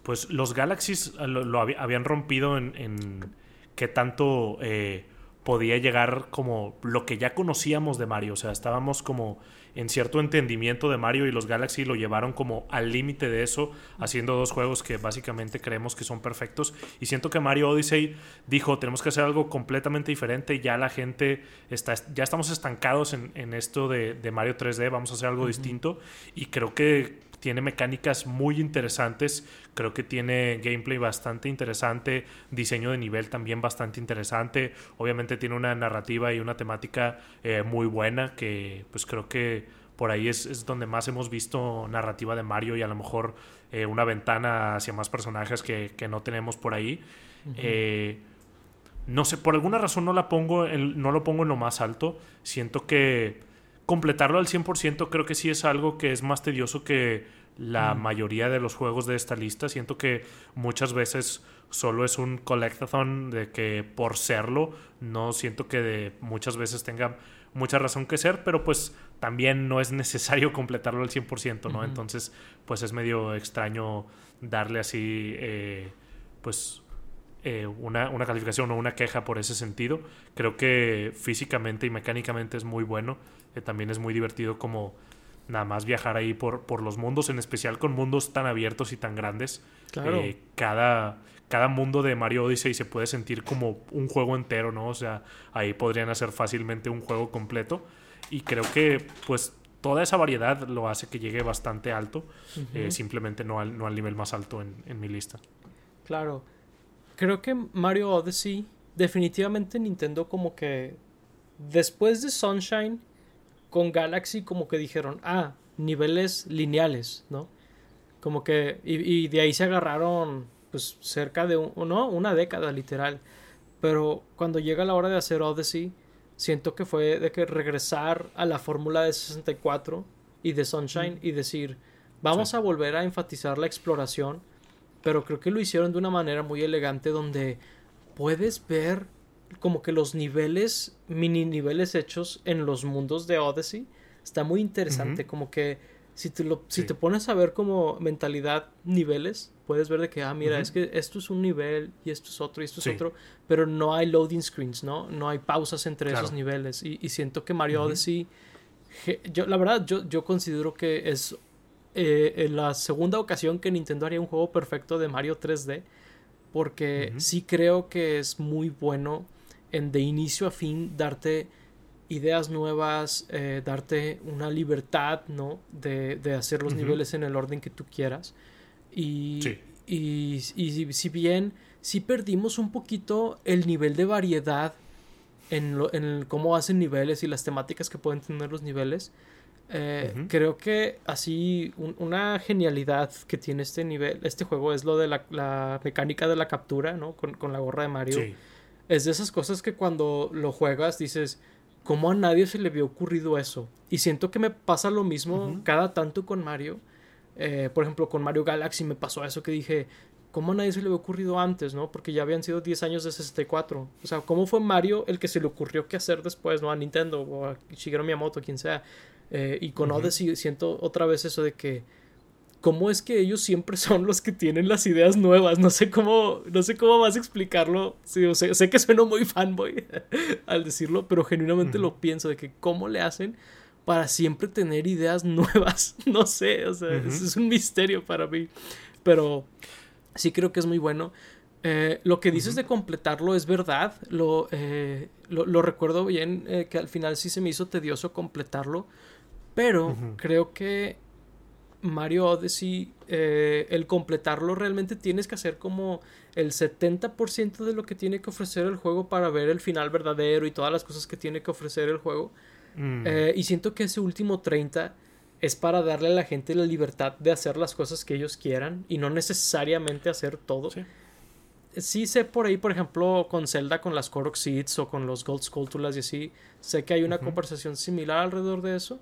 pues los Galaxies lo, habían rompido en, en qué tanto eh, podía llegar como lo que ya conocíamos de Mario. O sea, estábamos como en cierto entendimiento de Mario y los Galaxy lo llevaron como al límite de eso, haciendo dos juegos que básicamente creemos que son perfectos. Y siento que Mario Odyssey dijo, tenemos que hacer algo completamente diferente, ya la gente está, ya estamos estancados en, esto de, Mario 3D, vamos a hacer algo distinto. Y creo que tiene mecánicas muy interesantes, creo que tiene gameplay bastante interesante, diseño de nivel también bastante interesante, obviamente tiene una narrativa y una temática eh, muy buena que pues creo que por ahí es, donde más hemos visto narrativa de Mario y a lo mejor eh, una ventana hacia más personajes que, no tenemos por ahí. Eh, no sé, por alguna razón no la pongo, no lo pongo en lo más alto. Siento que completarlo al 100% creo que sí es algo que es más tedioso que la mayoría de los juegos de esta lista. Siento que muchas veces solo es un collectathon de que por serlo, no siento que muchas veces tenga mucha razón que ser, pero pues también no es necesario completarlo al 100%, ¿no? Entonces, pues es medio extraño darle así, eh, pues eh, una, una, calificación o una queja por ese sentido. Creo que físicamente y mecánicamente es muy bueno. Eh, también es muy divertido como nada más viajar ahí por, por los mundos, en especial con mundos tan abiertos y tan grandes. Claro. Eh, cada, cada mundo de Mario Odyssey se puede sentir como un juego entero, ¿no? O sea, ahí podrían hacer fácilmente un juego completo. Y creo que, pues, toda esa variedad lo hace que llegue bastante alto. simplemente no al, no al nivel más alto en, en mi lista. Claro creo que Mario Odyssey, definitivamente Nintendo como que después de Sunshine con Galaxy como que dijeron, ah, niveles lineales, ¿no? Como que, y, de ahí se agarraron pues cerca de, un, ¿no? Una década literal. Pero cuando llega la hora de hacer Odyssey, siento que fue de que regresar a la fórmula de 64 y de Sunshine y decir, vamos a volver a enfatizar la exploración pero creo que lo hicieron de una manera muy elegante donde puedes ver como que los niveles, mini niveles hechos en los mundos de Odyssey. Está muy interesante, como que si te, lo, si te pones a ver como mentalidad niveles, puedes ver de que, ah, mira, es que esto es un nivel y esto es otro y esto es otro, pero no hay loading screens, ¿no? No hay pausas entre esos niveles. Y, siento que Mario Odyssey, yo, la verdad, yo, yo considero que es eh, en la segunda ocasión que Nintendo haría un juego perfecto de Mario 3D. Porque sí creo que es muy bueno en de inicio a fin darte ideas nuevas, eh, darte una libertad, ¿no? De, hacer los niveles en el orden que tú quieras. Y, y, si bien sí perdimos un poquito el nivel de variedad en, en cómo hacen niveles y las temáticas que pueden tener los niveles, eh, creo que así una genialidad que tiene este nivel, este juego es lo de la, mecánica de la captura, ¿no? Con, la gorra de Mario. Es de esas cosas que cuando lo juegas dices, ¿cómo a nadie se le había ocurrido eso? Y siento que me pasa lo mismo cada tanto con Mario. Eh, por ejemplo, con Mario Galaxy me pasó eso que dije, ¿cómo a nadie se le había ocurrido antes, no? Porque ya habían sido 10 años de 64. O sea, ¿cómo fue Mario el que se le ocurrió qué hacer después, no? A Nintendo o a Shigeru Miyamoto, quien sea. Eh, y con Odyssey siento otra vez eso de que cómo es que ellos siempre son los que tienen las ideas nuevas. No sé cómo, no sé cómo vas a explicarlo. Sí, o sé que sueno muy fanboy al decirlo, pero genuinamente lo pienso de que cómo le hacen para siempre tener ideas nuevas. No sé, o sea, es, un misterio para mí. Pero sí creo que es muy bueno. Eh, lo que dices de completarlo es verdad. Lo, eh, lo, recuerdo bien, eh, que al final sí se me hizo tedioso completarlo. Pero creo que Mario Odyssey, el completarlo realmente tienes que hacer como el 70% de lo que tiene que ofrecer el juego para ver el final verdadero y todas las cosas que tiene que ofrecer el juego. Mm. y siento que ese último 30 es para darle a la gente la libertad de hacer las cosas que ellos quieran y no necesariamente hacer todo. Sí sí sé por ahí, por ejemplo, con Zelda, con las Korok Seeds o con los Gold Skulltulas y así, sé que hay una conversación similar alrededor de eso,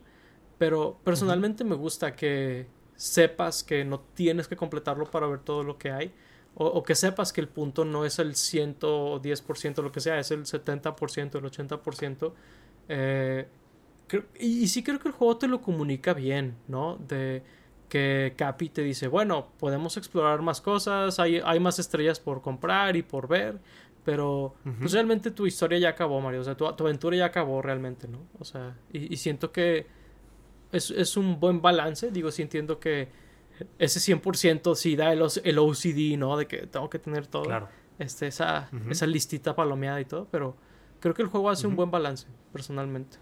pero personalmente me gusta que sepas que no tienes que completarlo para ver todo lo que hay, o, que sepas que el punto no es el 110%, lo que sea, es el 70%, el 80%. Eh, y, y sí creo que el juego te lo comunica bien, ¿no? De que Capi te dice, bueno, podemos explorar más cosas, hay, hay más estrellas por comprar y por ver, pero pues, realmente tu historia ya acabó, Mario, o sea, tu, aventura ya acabó realmente, ¿no? O sea, y, siento que es, es, un buen balance, digo, sí entiendo que ese 100% sí da el, el, OCD, ¿no? De que tengo que tener todo, claro. este, esa, esa listita palomeada y todo, pero creo que el juego hace un buen balance, personalmente.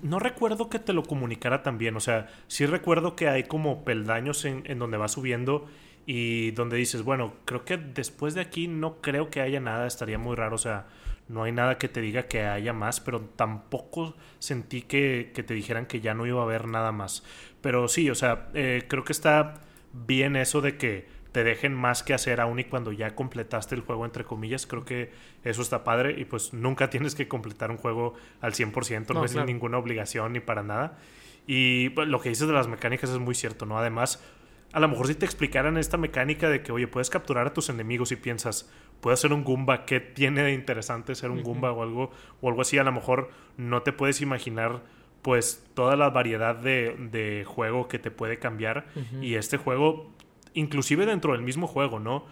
No recuerdo que te lo comunicara también, o sea, sí recuerdo que hay como peldaños en, en, donde va subiendo y donde dices, bueno, creo que después de aquí no creo que haya nada, estaría muy raro, o sea, no hay nada que te diga que haya más, pero tampoco sentí que, que te dijeran que ya no iba a haber nada más. Pero sí, o sea, eh, creo que está bien eso de que te dejen más que hacer aún y cuando ya completaste el juego, entre comillas. Creo que eso está padre y pues nunca tienes que completar un juego al 100%, no, es ninguna obligación ni para nada. Y pues, lo que dices de las mecánicas es muy cierto, ¿no? Además, a lo mejor si te explicaran esta mecánica de que, oye, puedes capturar a tus enemigos y piensas, puedo ser un Goomba, ¿qué tiene de interesante ser un Goomba o algo, o algo así? A lo mejor no te puedes imaginar pues toda la variedad de, de juego que te puede cambiar y este juego inclusive dentro del mismo juego, ¿no?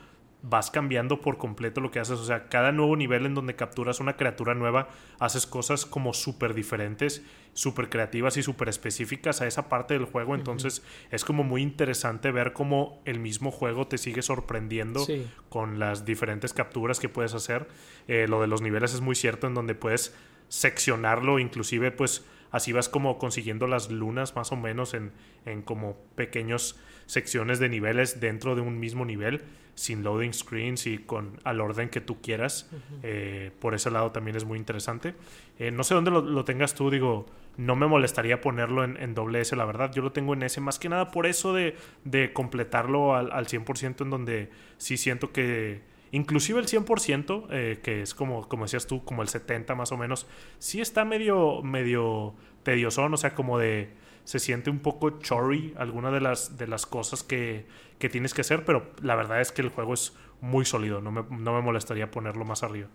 Vas cambiando por completo lo que haces. O sea, cada nuevo nivel en donde capturas una criatura nueva, haces cosas como súper diferentes, súper creativas y súper específicas a esa parte del juego. Entonces, es como muy interesante ver cómo el mismo juego te sigue sorprendiendo con las diferentes capturas que puedes hacer. Eh, lo de los niveles es muy cierto, en donde puedes seccionarlo, inclusive, pues así vas como consiguiendo las lunas más o menos en, en como pequeños secciones de niveles dentro de un mismo nivel, sin loading screens y con al orden que tú quieras. Eh, por ese lado también es muy interesante. Eh, no sé dónde lo, tengas tú, digo, no me molestaría ponerlo en, en, doble S, la verdad. Yo lo tengo en S más que nada por eso de, de completarlo al, al 100% en donde sí siento que inclusive el 100%, eh, que es como, como decías tú, como el 70 más o menos, sí está medio, medio tedioso, o sea, como de se siente un poco chory alguna de las, de las cosas que, que, tienes que hacer, pero la verdad es que el juego es muy sólido, no me, no me molestaría ponerlo más arriba.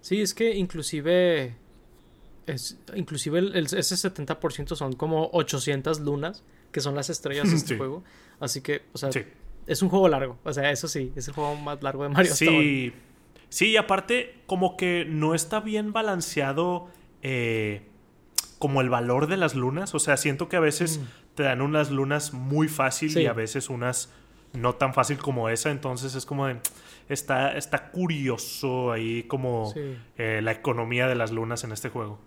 Sí, es que inclusive, es, inclusive el, ese 70% son como 800 lunas, que son las estrellas de este juego, así que, o sea, es un juego largo, o sea, eso sí, es el juego más largo de Mario. Sí, sí, y aparte como que no está bien balanceado. Eh, como el valor de las lunas. O sea, siento que a veces mm. te dan unas lunas muy fácil y a veces unas no tan fácil como esa. Entonces es como de. Está, está curioso ahí como eh, la economía de las lunas en este juego.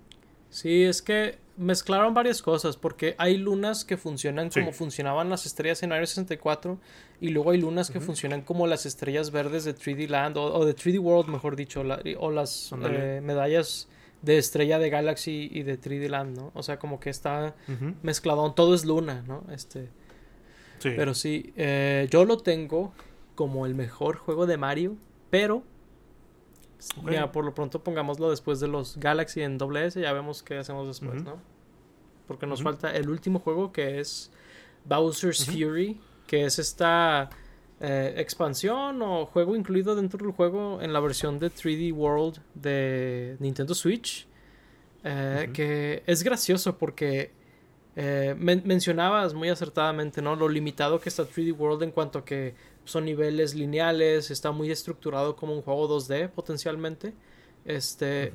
Sí, es que mezclaron varias cosas, porque hay lunas que funcionan como funcionaban las estrellas en Mario 64, y luego hay lunas que funcionan como las estrellas verdes de 3D Land, o, de 3D World, mejor dicho, o las eh, medallas de Estrella de Galaxy y de 3D Land, ¿no? O sea, como que está mezclado. Todo es luna, ¿no? Este. Sí. Pero sí, eh, yo lo tengo como el mejor juego de Mario, pero. Mira, por lo pronto pongámoslo después de los Galaxy en S, ya vemos qué hacemos después, ¿no? Porque nos falta el último juego que es Bowser's Fury, que es esta eh, expansión o juego incluido dentro del juego en la versión de 3D World de Nintendo Switch. Eh, que es gracioso porque Eh, mencionabas muy acertadamente, ¿no? Lo limitado que está 3D World en cuanto a que son niveles lineales, está muy estructurado como un juego 2D potencialmente. Este.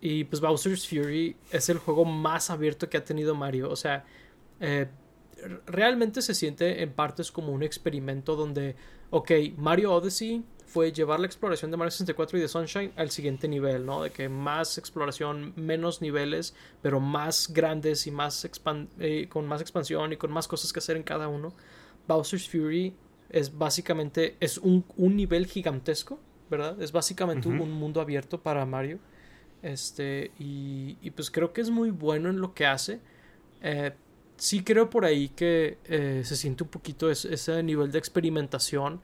Y pues Bowser's Fury es el juego más abierto que ha tenido Mario. O sea, eh, realmente se siente en partes como un experimento donde, ok, Mario Odyssey fue llevar la exploración de Mario 64 y de Sunshine al siguiente nivel, ¿no? De que más exploración, menos niveles, pero más grandes y más eh, con más expansión y con más cosas que hacer en cada uno. Bowser's Fury es básicamente es un, nivel gigantesco, ¿verdad? Es básicamente un mundo abierto para Mario. Este, y, pues creo que es muy bueno en lo que hace. Eh, sí creo por ahí que eh, se siente un poquito ese nivel de experimentación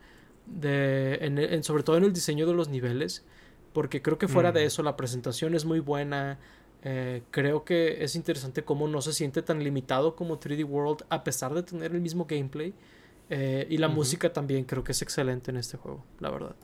de, sobre todo en el diseño de los niveles, porque creo que fuera de mm. eso la presentación es muy buena. Eh, creo que es interesante cómo no se siente tan limitado como 3D World a pesar de tener el mismo gameplay. Eh, y la música también creo que es excelente en este juego, la verdad.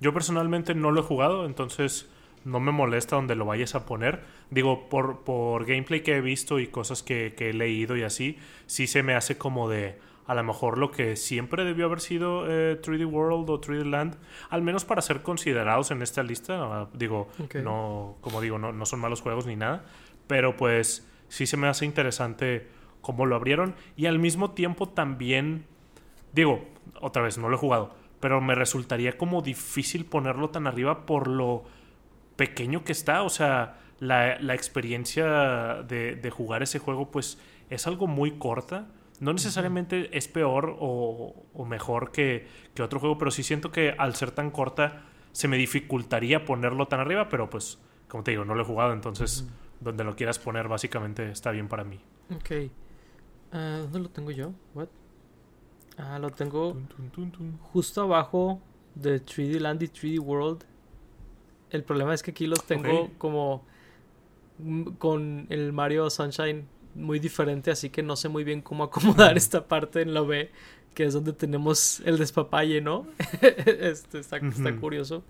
Yo personalmente no lo he jugado, entonces no me molesta donde lo vayas a poner. Digo, por, por gameplay que he visto y cosas que, que he leído y así, sí se me hace como de a lo mejor lo que siempre debió haber sido 3D eh, World o 3D Land, al menos para ser considerados en esta lista. Ah, digo, no, como digo, no, no son malos juegos ni nada, pero pues sí se me hace interesante cómo lo abrieron y al mismo tiempo también, digo, otra vez, no lo he jugado, pero me resultaría como difícil ponerlo tan arriba por lo pequeño que está, o sea, la, la experiencia de, de jugar ese juego pues es algo muy corta no necesariamente es peor o, mejor que, otro juego, pero sí siento que al ser tan corta se me dificultaría ponerlo tan arriba, pero pues, como te digo, no lo he jugado, entonces donde lo quieras poner básicamente está bien para mí. Ok. Ah, ¿Dónde lo tengo yo? What? Ah, lo tengo justo abajo de 3D Land y 3D World. El problema es que aquí los tengo como con el Mario Sunshine muy diferente, así que no sé muy bien cómo acomodar esta parte en la B, que es donde tenemos el despapalle, ¿no? este está, curioso.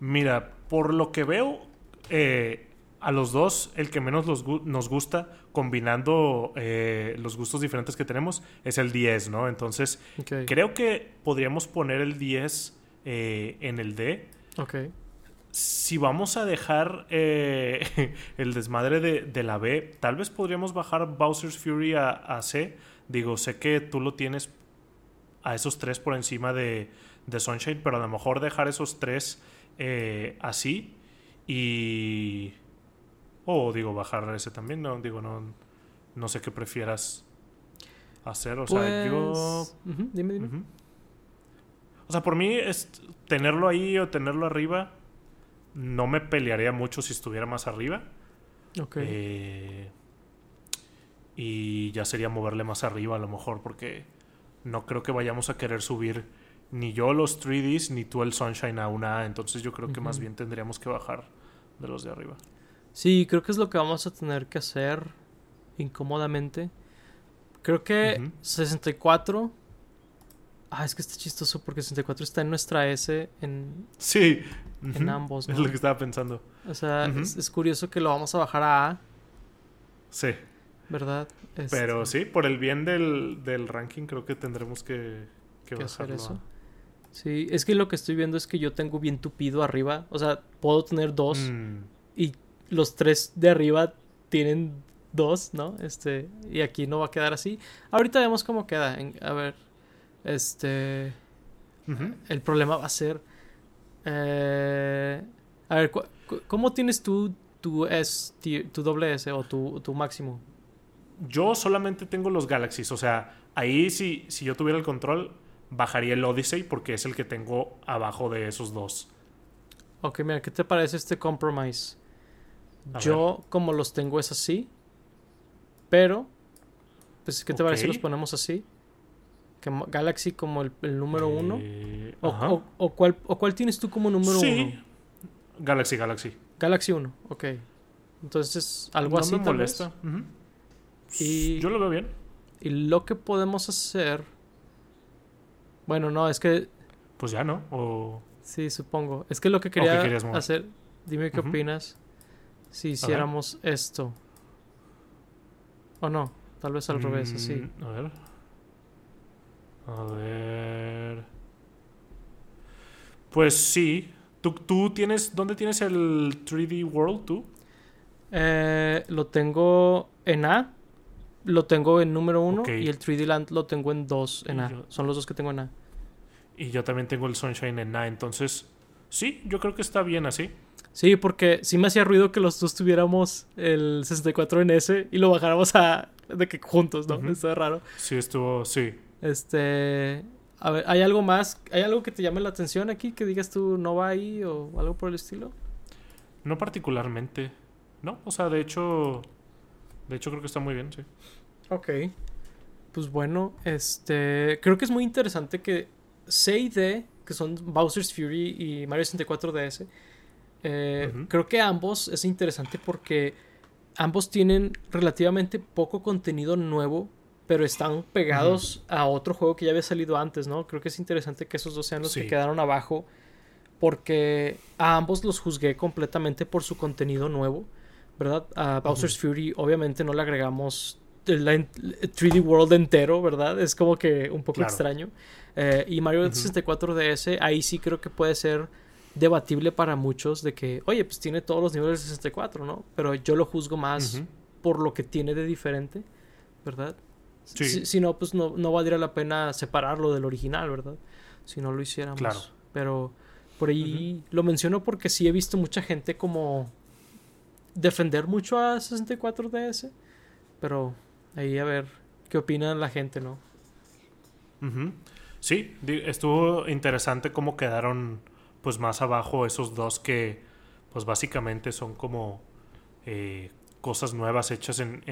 Mira, por lo que veo, eh, a los dos, el que menos nos gusta, combinando eh, los gustos diferentes que tenemos, es el 10, ¿no? Entonces, creo que podríamos poner el 10 eh, en el D. Ok si vamos a dejar eh, el desmadre de, la B, tal vez podríamos bajar Bowser's Fury a, C. Digo, sé que tú lo tienes a esos tres por encima de, de Sunshine, pero a lo mejor dejar esos tres eh, así y... O digo, bajar ese también, no, digo, no, no sé qué prefieras hacer. O sea, yo... Pues, dime, dime. O sea, por mí es tenerlo ahí o tenerlo arriba no me pelearía mucho si estuviera más arriba. Ok. Eh, y ya sería moverle más arriba a lo mejor porque no creo que vayamos a querer subir ni yo los 3Ds ni tú el Sunshine a una A. Entonces yo creo que más bien tendríamos que bajar de los de arriba. Sí, creo que es lo que vamos a tener que hacer incómodamente. Creo que 64 Ah, es que está chistoso porque 64 está en nuestra S en. Sí. En ambos, Es lo que estaba pensando. O sea, es, curioso que lo vamos a bajar a A. Sí. ¿Verdad? Pero este, sí, por el bien del, del ranking, creo que tendremos que, que, hacer eso. Sí, es que lo que estoy viendo es que yo tengo bien tupido arriba. O sea, puedo tener dos. Mm. Y los tres de arriba tienen dos, ¿no? Este. Y aquí no va a quedar así. Ahorita vemos cómo queda. a ver. Este. El problema va a ser. Eh, a ver, ¿cómo tienes tú tu S, tu doble S o tu, tu, máximo? Yo solamente tengo los Galaxies. O sea, ahí si, si yo tuviera el control, bajaría el Odyssey porque es el que tengo abajo de esos dos. Ok, mira, ¿qué te parece este compromise? Yo, como los tengo, es así. Pero, pues, ¿qué te parece si los ponemos así? Galaxy como el, número uno. Eh, o, o, cuál, ¿O cuál tienes tú como número sí. uno? Galaxy, Galaxy. Galaxy 1, ok. Entonces, algo así. No me molesta. y, Yo lo veo bien. Y lo que podemos hacer. Bueno, no, es que. Pues ya, ¿no? O... Sí, supongo. Es que lo que quería hacer. Dime qué opinas si hiciéramos esto. ¿O no? Tal vez al revés, así. Mm, a ver. A ver. Pues sí. ¿Tú, ¿Tú, tienes. ¿Dónde tienes el 3D World tú? Eh, lo tengo en A. Lo tengo en número 1. Y el 3D Land lo tengo en 2 en A. Son los dos que tengo en A. Y yo también tengo el Sunshine en A. Entonces, sí, yo creo que está bien así. Sí, porque sí me hacía ruido que los dos tuviéramos el 64 en S y lo bajáramos a. de que juntos, ¿no? Está raro. Sí, estuvo. Sí. Este. A ver, ¿hay algo más? ¿Hay algo que te llame la atención aquí? Que digas tú no va ahí o algo por el estilo? No particularmente. No, o sea, de hecho. De hecho, creo que está muy bien, sí. Ok. Pues bueno, este. Creo que es muy interesante que C y D, que son Bowser's Fury y Mario 64 DS, eh, creo que ambos es interesante porque ambos tienen relativamente poco contenido nuevo pero están pegados a otro juego que ya había salido antes, ¿no? Creo que es interesante que esos dos sean los que quedaron abajo, porque a ambos los juzgué completamente por su contenido nuevo, ¿verdad? A Bowser's Fury obviamente no le agregamos el 3D World entero, ¿verdad? Es como que un poco extraño. Eh, y Mario 64 DS, ahí sí creo que puede ser debatible para muchos de que, oye, pues tiene todos los niveles de 64, ¿no? Pero yo lo juzgo más por lo que tiene de diferente, ¿verdad? Si, no, pues no, no, valdría la pena separarlo del original, ¿verdad? Si no lo hiciéramos. Claro. Pero por ahí lo menciono porque sí he visto mucha gente como defender mucho a 64DS. Pero ahí a ver qué opina la gente, ¿no? Sí, estuvo interesante cómo quedaron pues más abajo esos dos que pues básicamente son como eh, cosas nuevas hechas en,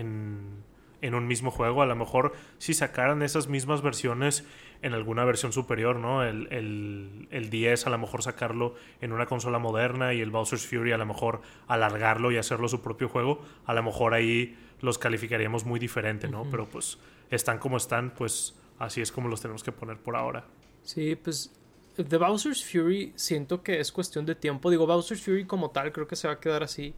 en un mismo juego. A lo mejor si sacaran esas mismas versiones en alguna versión superior, ¿no? El, el, el 10 a lo mejor sacarlo en una consola moderna y el Bowser's Fury a lo mejor alargarlo y hacerlo su propio juego, a lo mejor ahí los calificaríamos muy diferente, ¿no? Pero pues están como están, pues así es como los tenemos que poner por ahora. Sí, pues The Bowser's Fury siento que es cuestión de tiempo. Digo, Bowser's Fury como tal creo que se va a quedar así.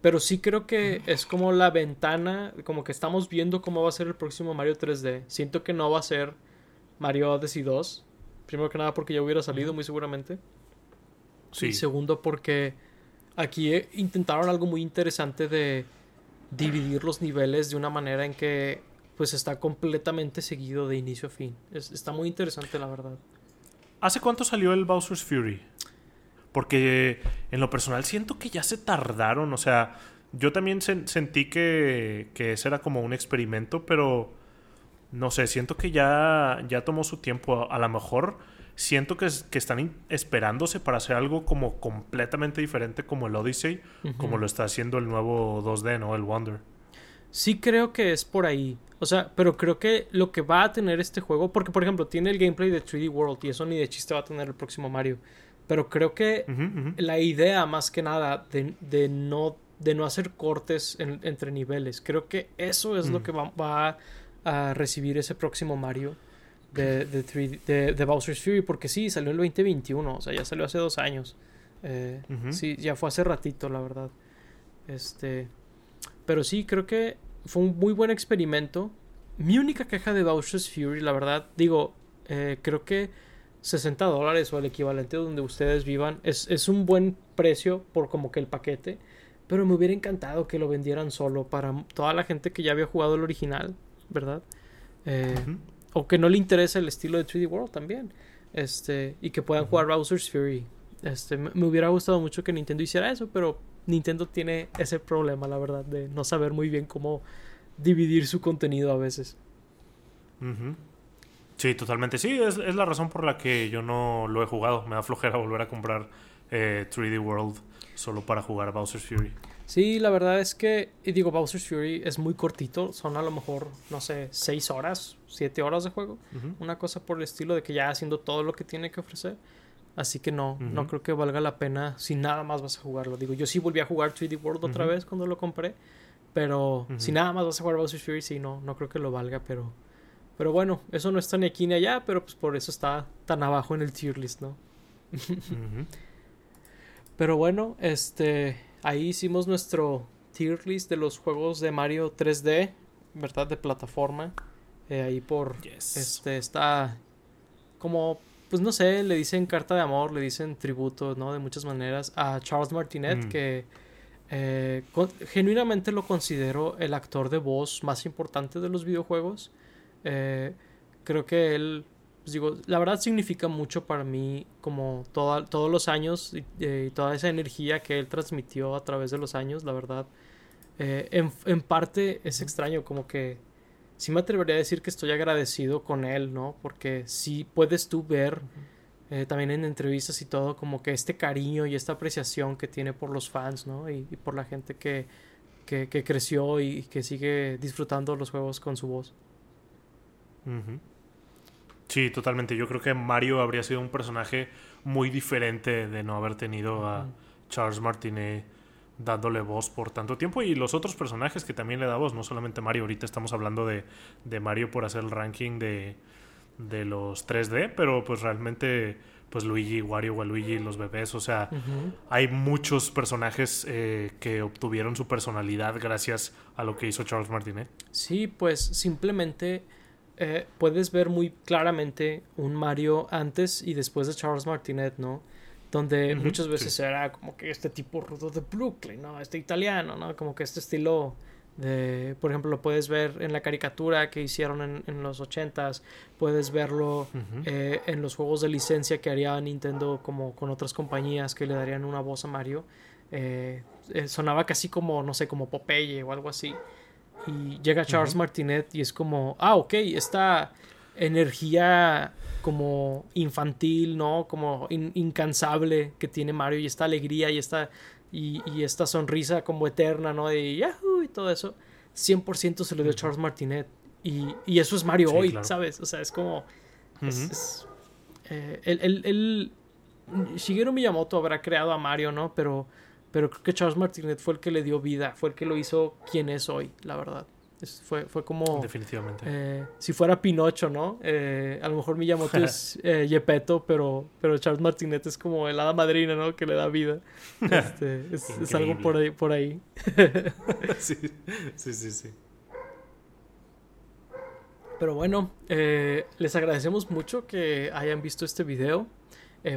Pero sí creo que es como la ventana, como que estamos viendo cómo va a ser el próximo Mario 3D. Siento que no va a ser Mario Odyssey 2. Primero que nada porque ya hubiera salido muy seguramente. Sí. Y segundo porque aquí intentaron algo muy interesante de dividir los niveles de una manera en que pues está completamente seguido de inicio a fin. está muy interesante la verdad. ¿Hace cuánto salió el Bowser's Fury? Porque en lo personal siento que ya se tardaron. O sea, yo también sentí que, que ese era como un experimento, pero no sé, siento que ya, ya tomó su tiempo. A lo mejor siento que, que están esperándose para hacer algo como completamente diferente como el Odyssey, como lo está haciendo el nuevo 2D, ¿no? El Wonder. Sí creo que es por ahí. O sea, pero creo que lo que va a tener este juego, porque por ejemplo tiene el gameplay de 3D World y eso ni de chiste va a tener el próximo Mario. Pero creo que la idea más que nada de, no, de no hacer cortes entre niveles, creo que eso es lo mm. que va, a recibir ese próximo Mario de, de, Bowser's Fury, porque sí, salió en el 2021, o sea, ya salió hace dos años. Eh, sí, ya fue hace ratito, la verdad. Este, pero sí, creo que fue un muy buen experimento. Mi única queja de Bowser's Fury, la verdad, digo, eh, creo que 60 dólares o el equivalente donde ustedes vivan es, un buen precio por como que el paquete. Pero me hubiera encantado que lo vendieran solo para toda la gente que ya había jugado el original, ¿verdad? Eh, o que no le interesa el estilo de 3D World también. Este, y que puedan jugar Bowser's Fury. Este, me, hubiera gustado mucho que Nintendo hiciera eso, pero Nintendo tiene ese problema, la verdad, de no saber muy bien cómo dividir su contenido a veces. Sí, totalmente. Sí, es, la razón por la que yo no lo he jugado. Me da flojera volver a comprar 3D eh, World solo para jugar Bowser's Fury. Sí, la verdad es que, y digo, Bowser's Fury es muy cortito. Son a lo mejor, no sé, 6 horas, 7 horas de juego. Una cosa por el estilo de que ya haciendo todo lo que tiene que ofrecer. Así que no, no creo que valga la pena si nada más vas a jugarlo. Digo, yo sí volví a jugar 3D World otra vez cuando lo compré. Pero si nada más vas a jugar Bowser's Fury, sí, no, no creo que lo valga, pero pero bueno, eso no está ni aquí ni allá, pero pues por eso está tan abajo en el tier list, ¿no? Pero bueno, este ahí hicimos nuestro tier list de los juegos de Mario 3D. ¿verdad? De plataforma. Eh, ahí por... Este, está como, pues no sé, le dicen carta de amor, le dicen tributo, ¿no? De muchas maneras a Charles Martinet, mm. que eh, genuinamente lo considero el actor de voz más importante de los videojuegos. Eh, creo que él, pues digo, la verdad significa mucho para mí como todos los años eh, y, toda esa energía que él transmitió a través de los años, la verdad. En, en, parte es extraño, como que sí me atrevería a decir que estoy agradecido con él, ¿no? Porque sí puedes tú ver eh, también en entrevistas y todo, como que este cariño y esta apreciación que tiene por los fans, ¿no? Y, por la gente que, que, creció y que sigue disfrutando los juegos con su voz. Sí, totalmente. Yo creo que Mario habría sido un personaje muy diferente de no haber tenido a Charles Martinet dándole voz por tanto tiempo y los otros personajes que también le da voz, no solamente Mario, ahorita estamos hablando de, de Mario por hacer el ranking de, de los 3D, pero pues realmente pues Luigi, Wario, Waluigi, los bebés, o sea, hay muchos personajes eh, que obtuvieron su personalidad gracias a lo que hizo Charles Martinet. Sí, pues simplemente eh, puedes ver muy claramente un Mario antes y después de Charles Martinet, ¿no? Donde muchas veces era como que este tipo rudo de Brooklyn, ¿no? Este italiano, ¿no? Como que este estilo de, por ejemplo, lo puedes ver en la caricatura que hicieron en, en los ochentas, puedes verlo eh, en los juegos de licencia que haría Nintendo como con otras compañías que le darían una voz a Mario. Eh, eh, sonaba casi como, no sé, como Popeye o algo así. Y llega Charles Martinet y es como, ah, ok, esta energía como infantil, ¿no? Como incansable que tiene Mario y esta alegría y esta y, esta sonrisa como eterna, ¿no? De Yahoo y todo eso, 100% se lo dio Charles Martinet. Y, y eso es Mario hoy, ¿sabes? O sea, es como... Eh, el, Shigeru Miyamoto habrá creado a Mario, ¿no? Pero, pero creo que Charles Martinet fue el que le dio vida, fue el que lo hizo quien es hoy, la verdad fue, fue como... Definitivamente. Eh, si fuera Pinocho, ¿no? Eh, a lo mejor Miyamoto es eh, Yepeto, pero, pero Charles Martinet es como el hada madrina, ¿no? Que le da vida. Este, es, algo por ahí. Por ahí. sí, sí, sí, sí. Pero bueno, les agradecemos mucho que hayan visto este video.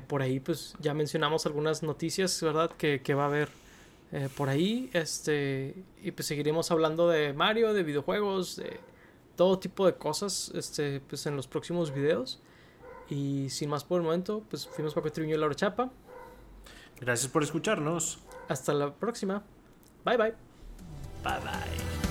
por ahí, pues ya mencionamos algunas noticias, ¿verdad? Que, que va a haber eh, por ahí. Este, y pues seguiremos hablando de Mario, de videojuegos, de todo tipo de cosas este, pues en los próximos videos. Y sin más por el momento, pues fuimos Paco Tribuño y Laura Chapa. Gracias por escucharnos. Hasta la próxima. Bye bye. Bye bye.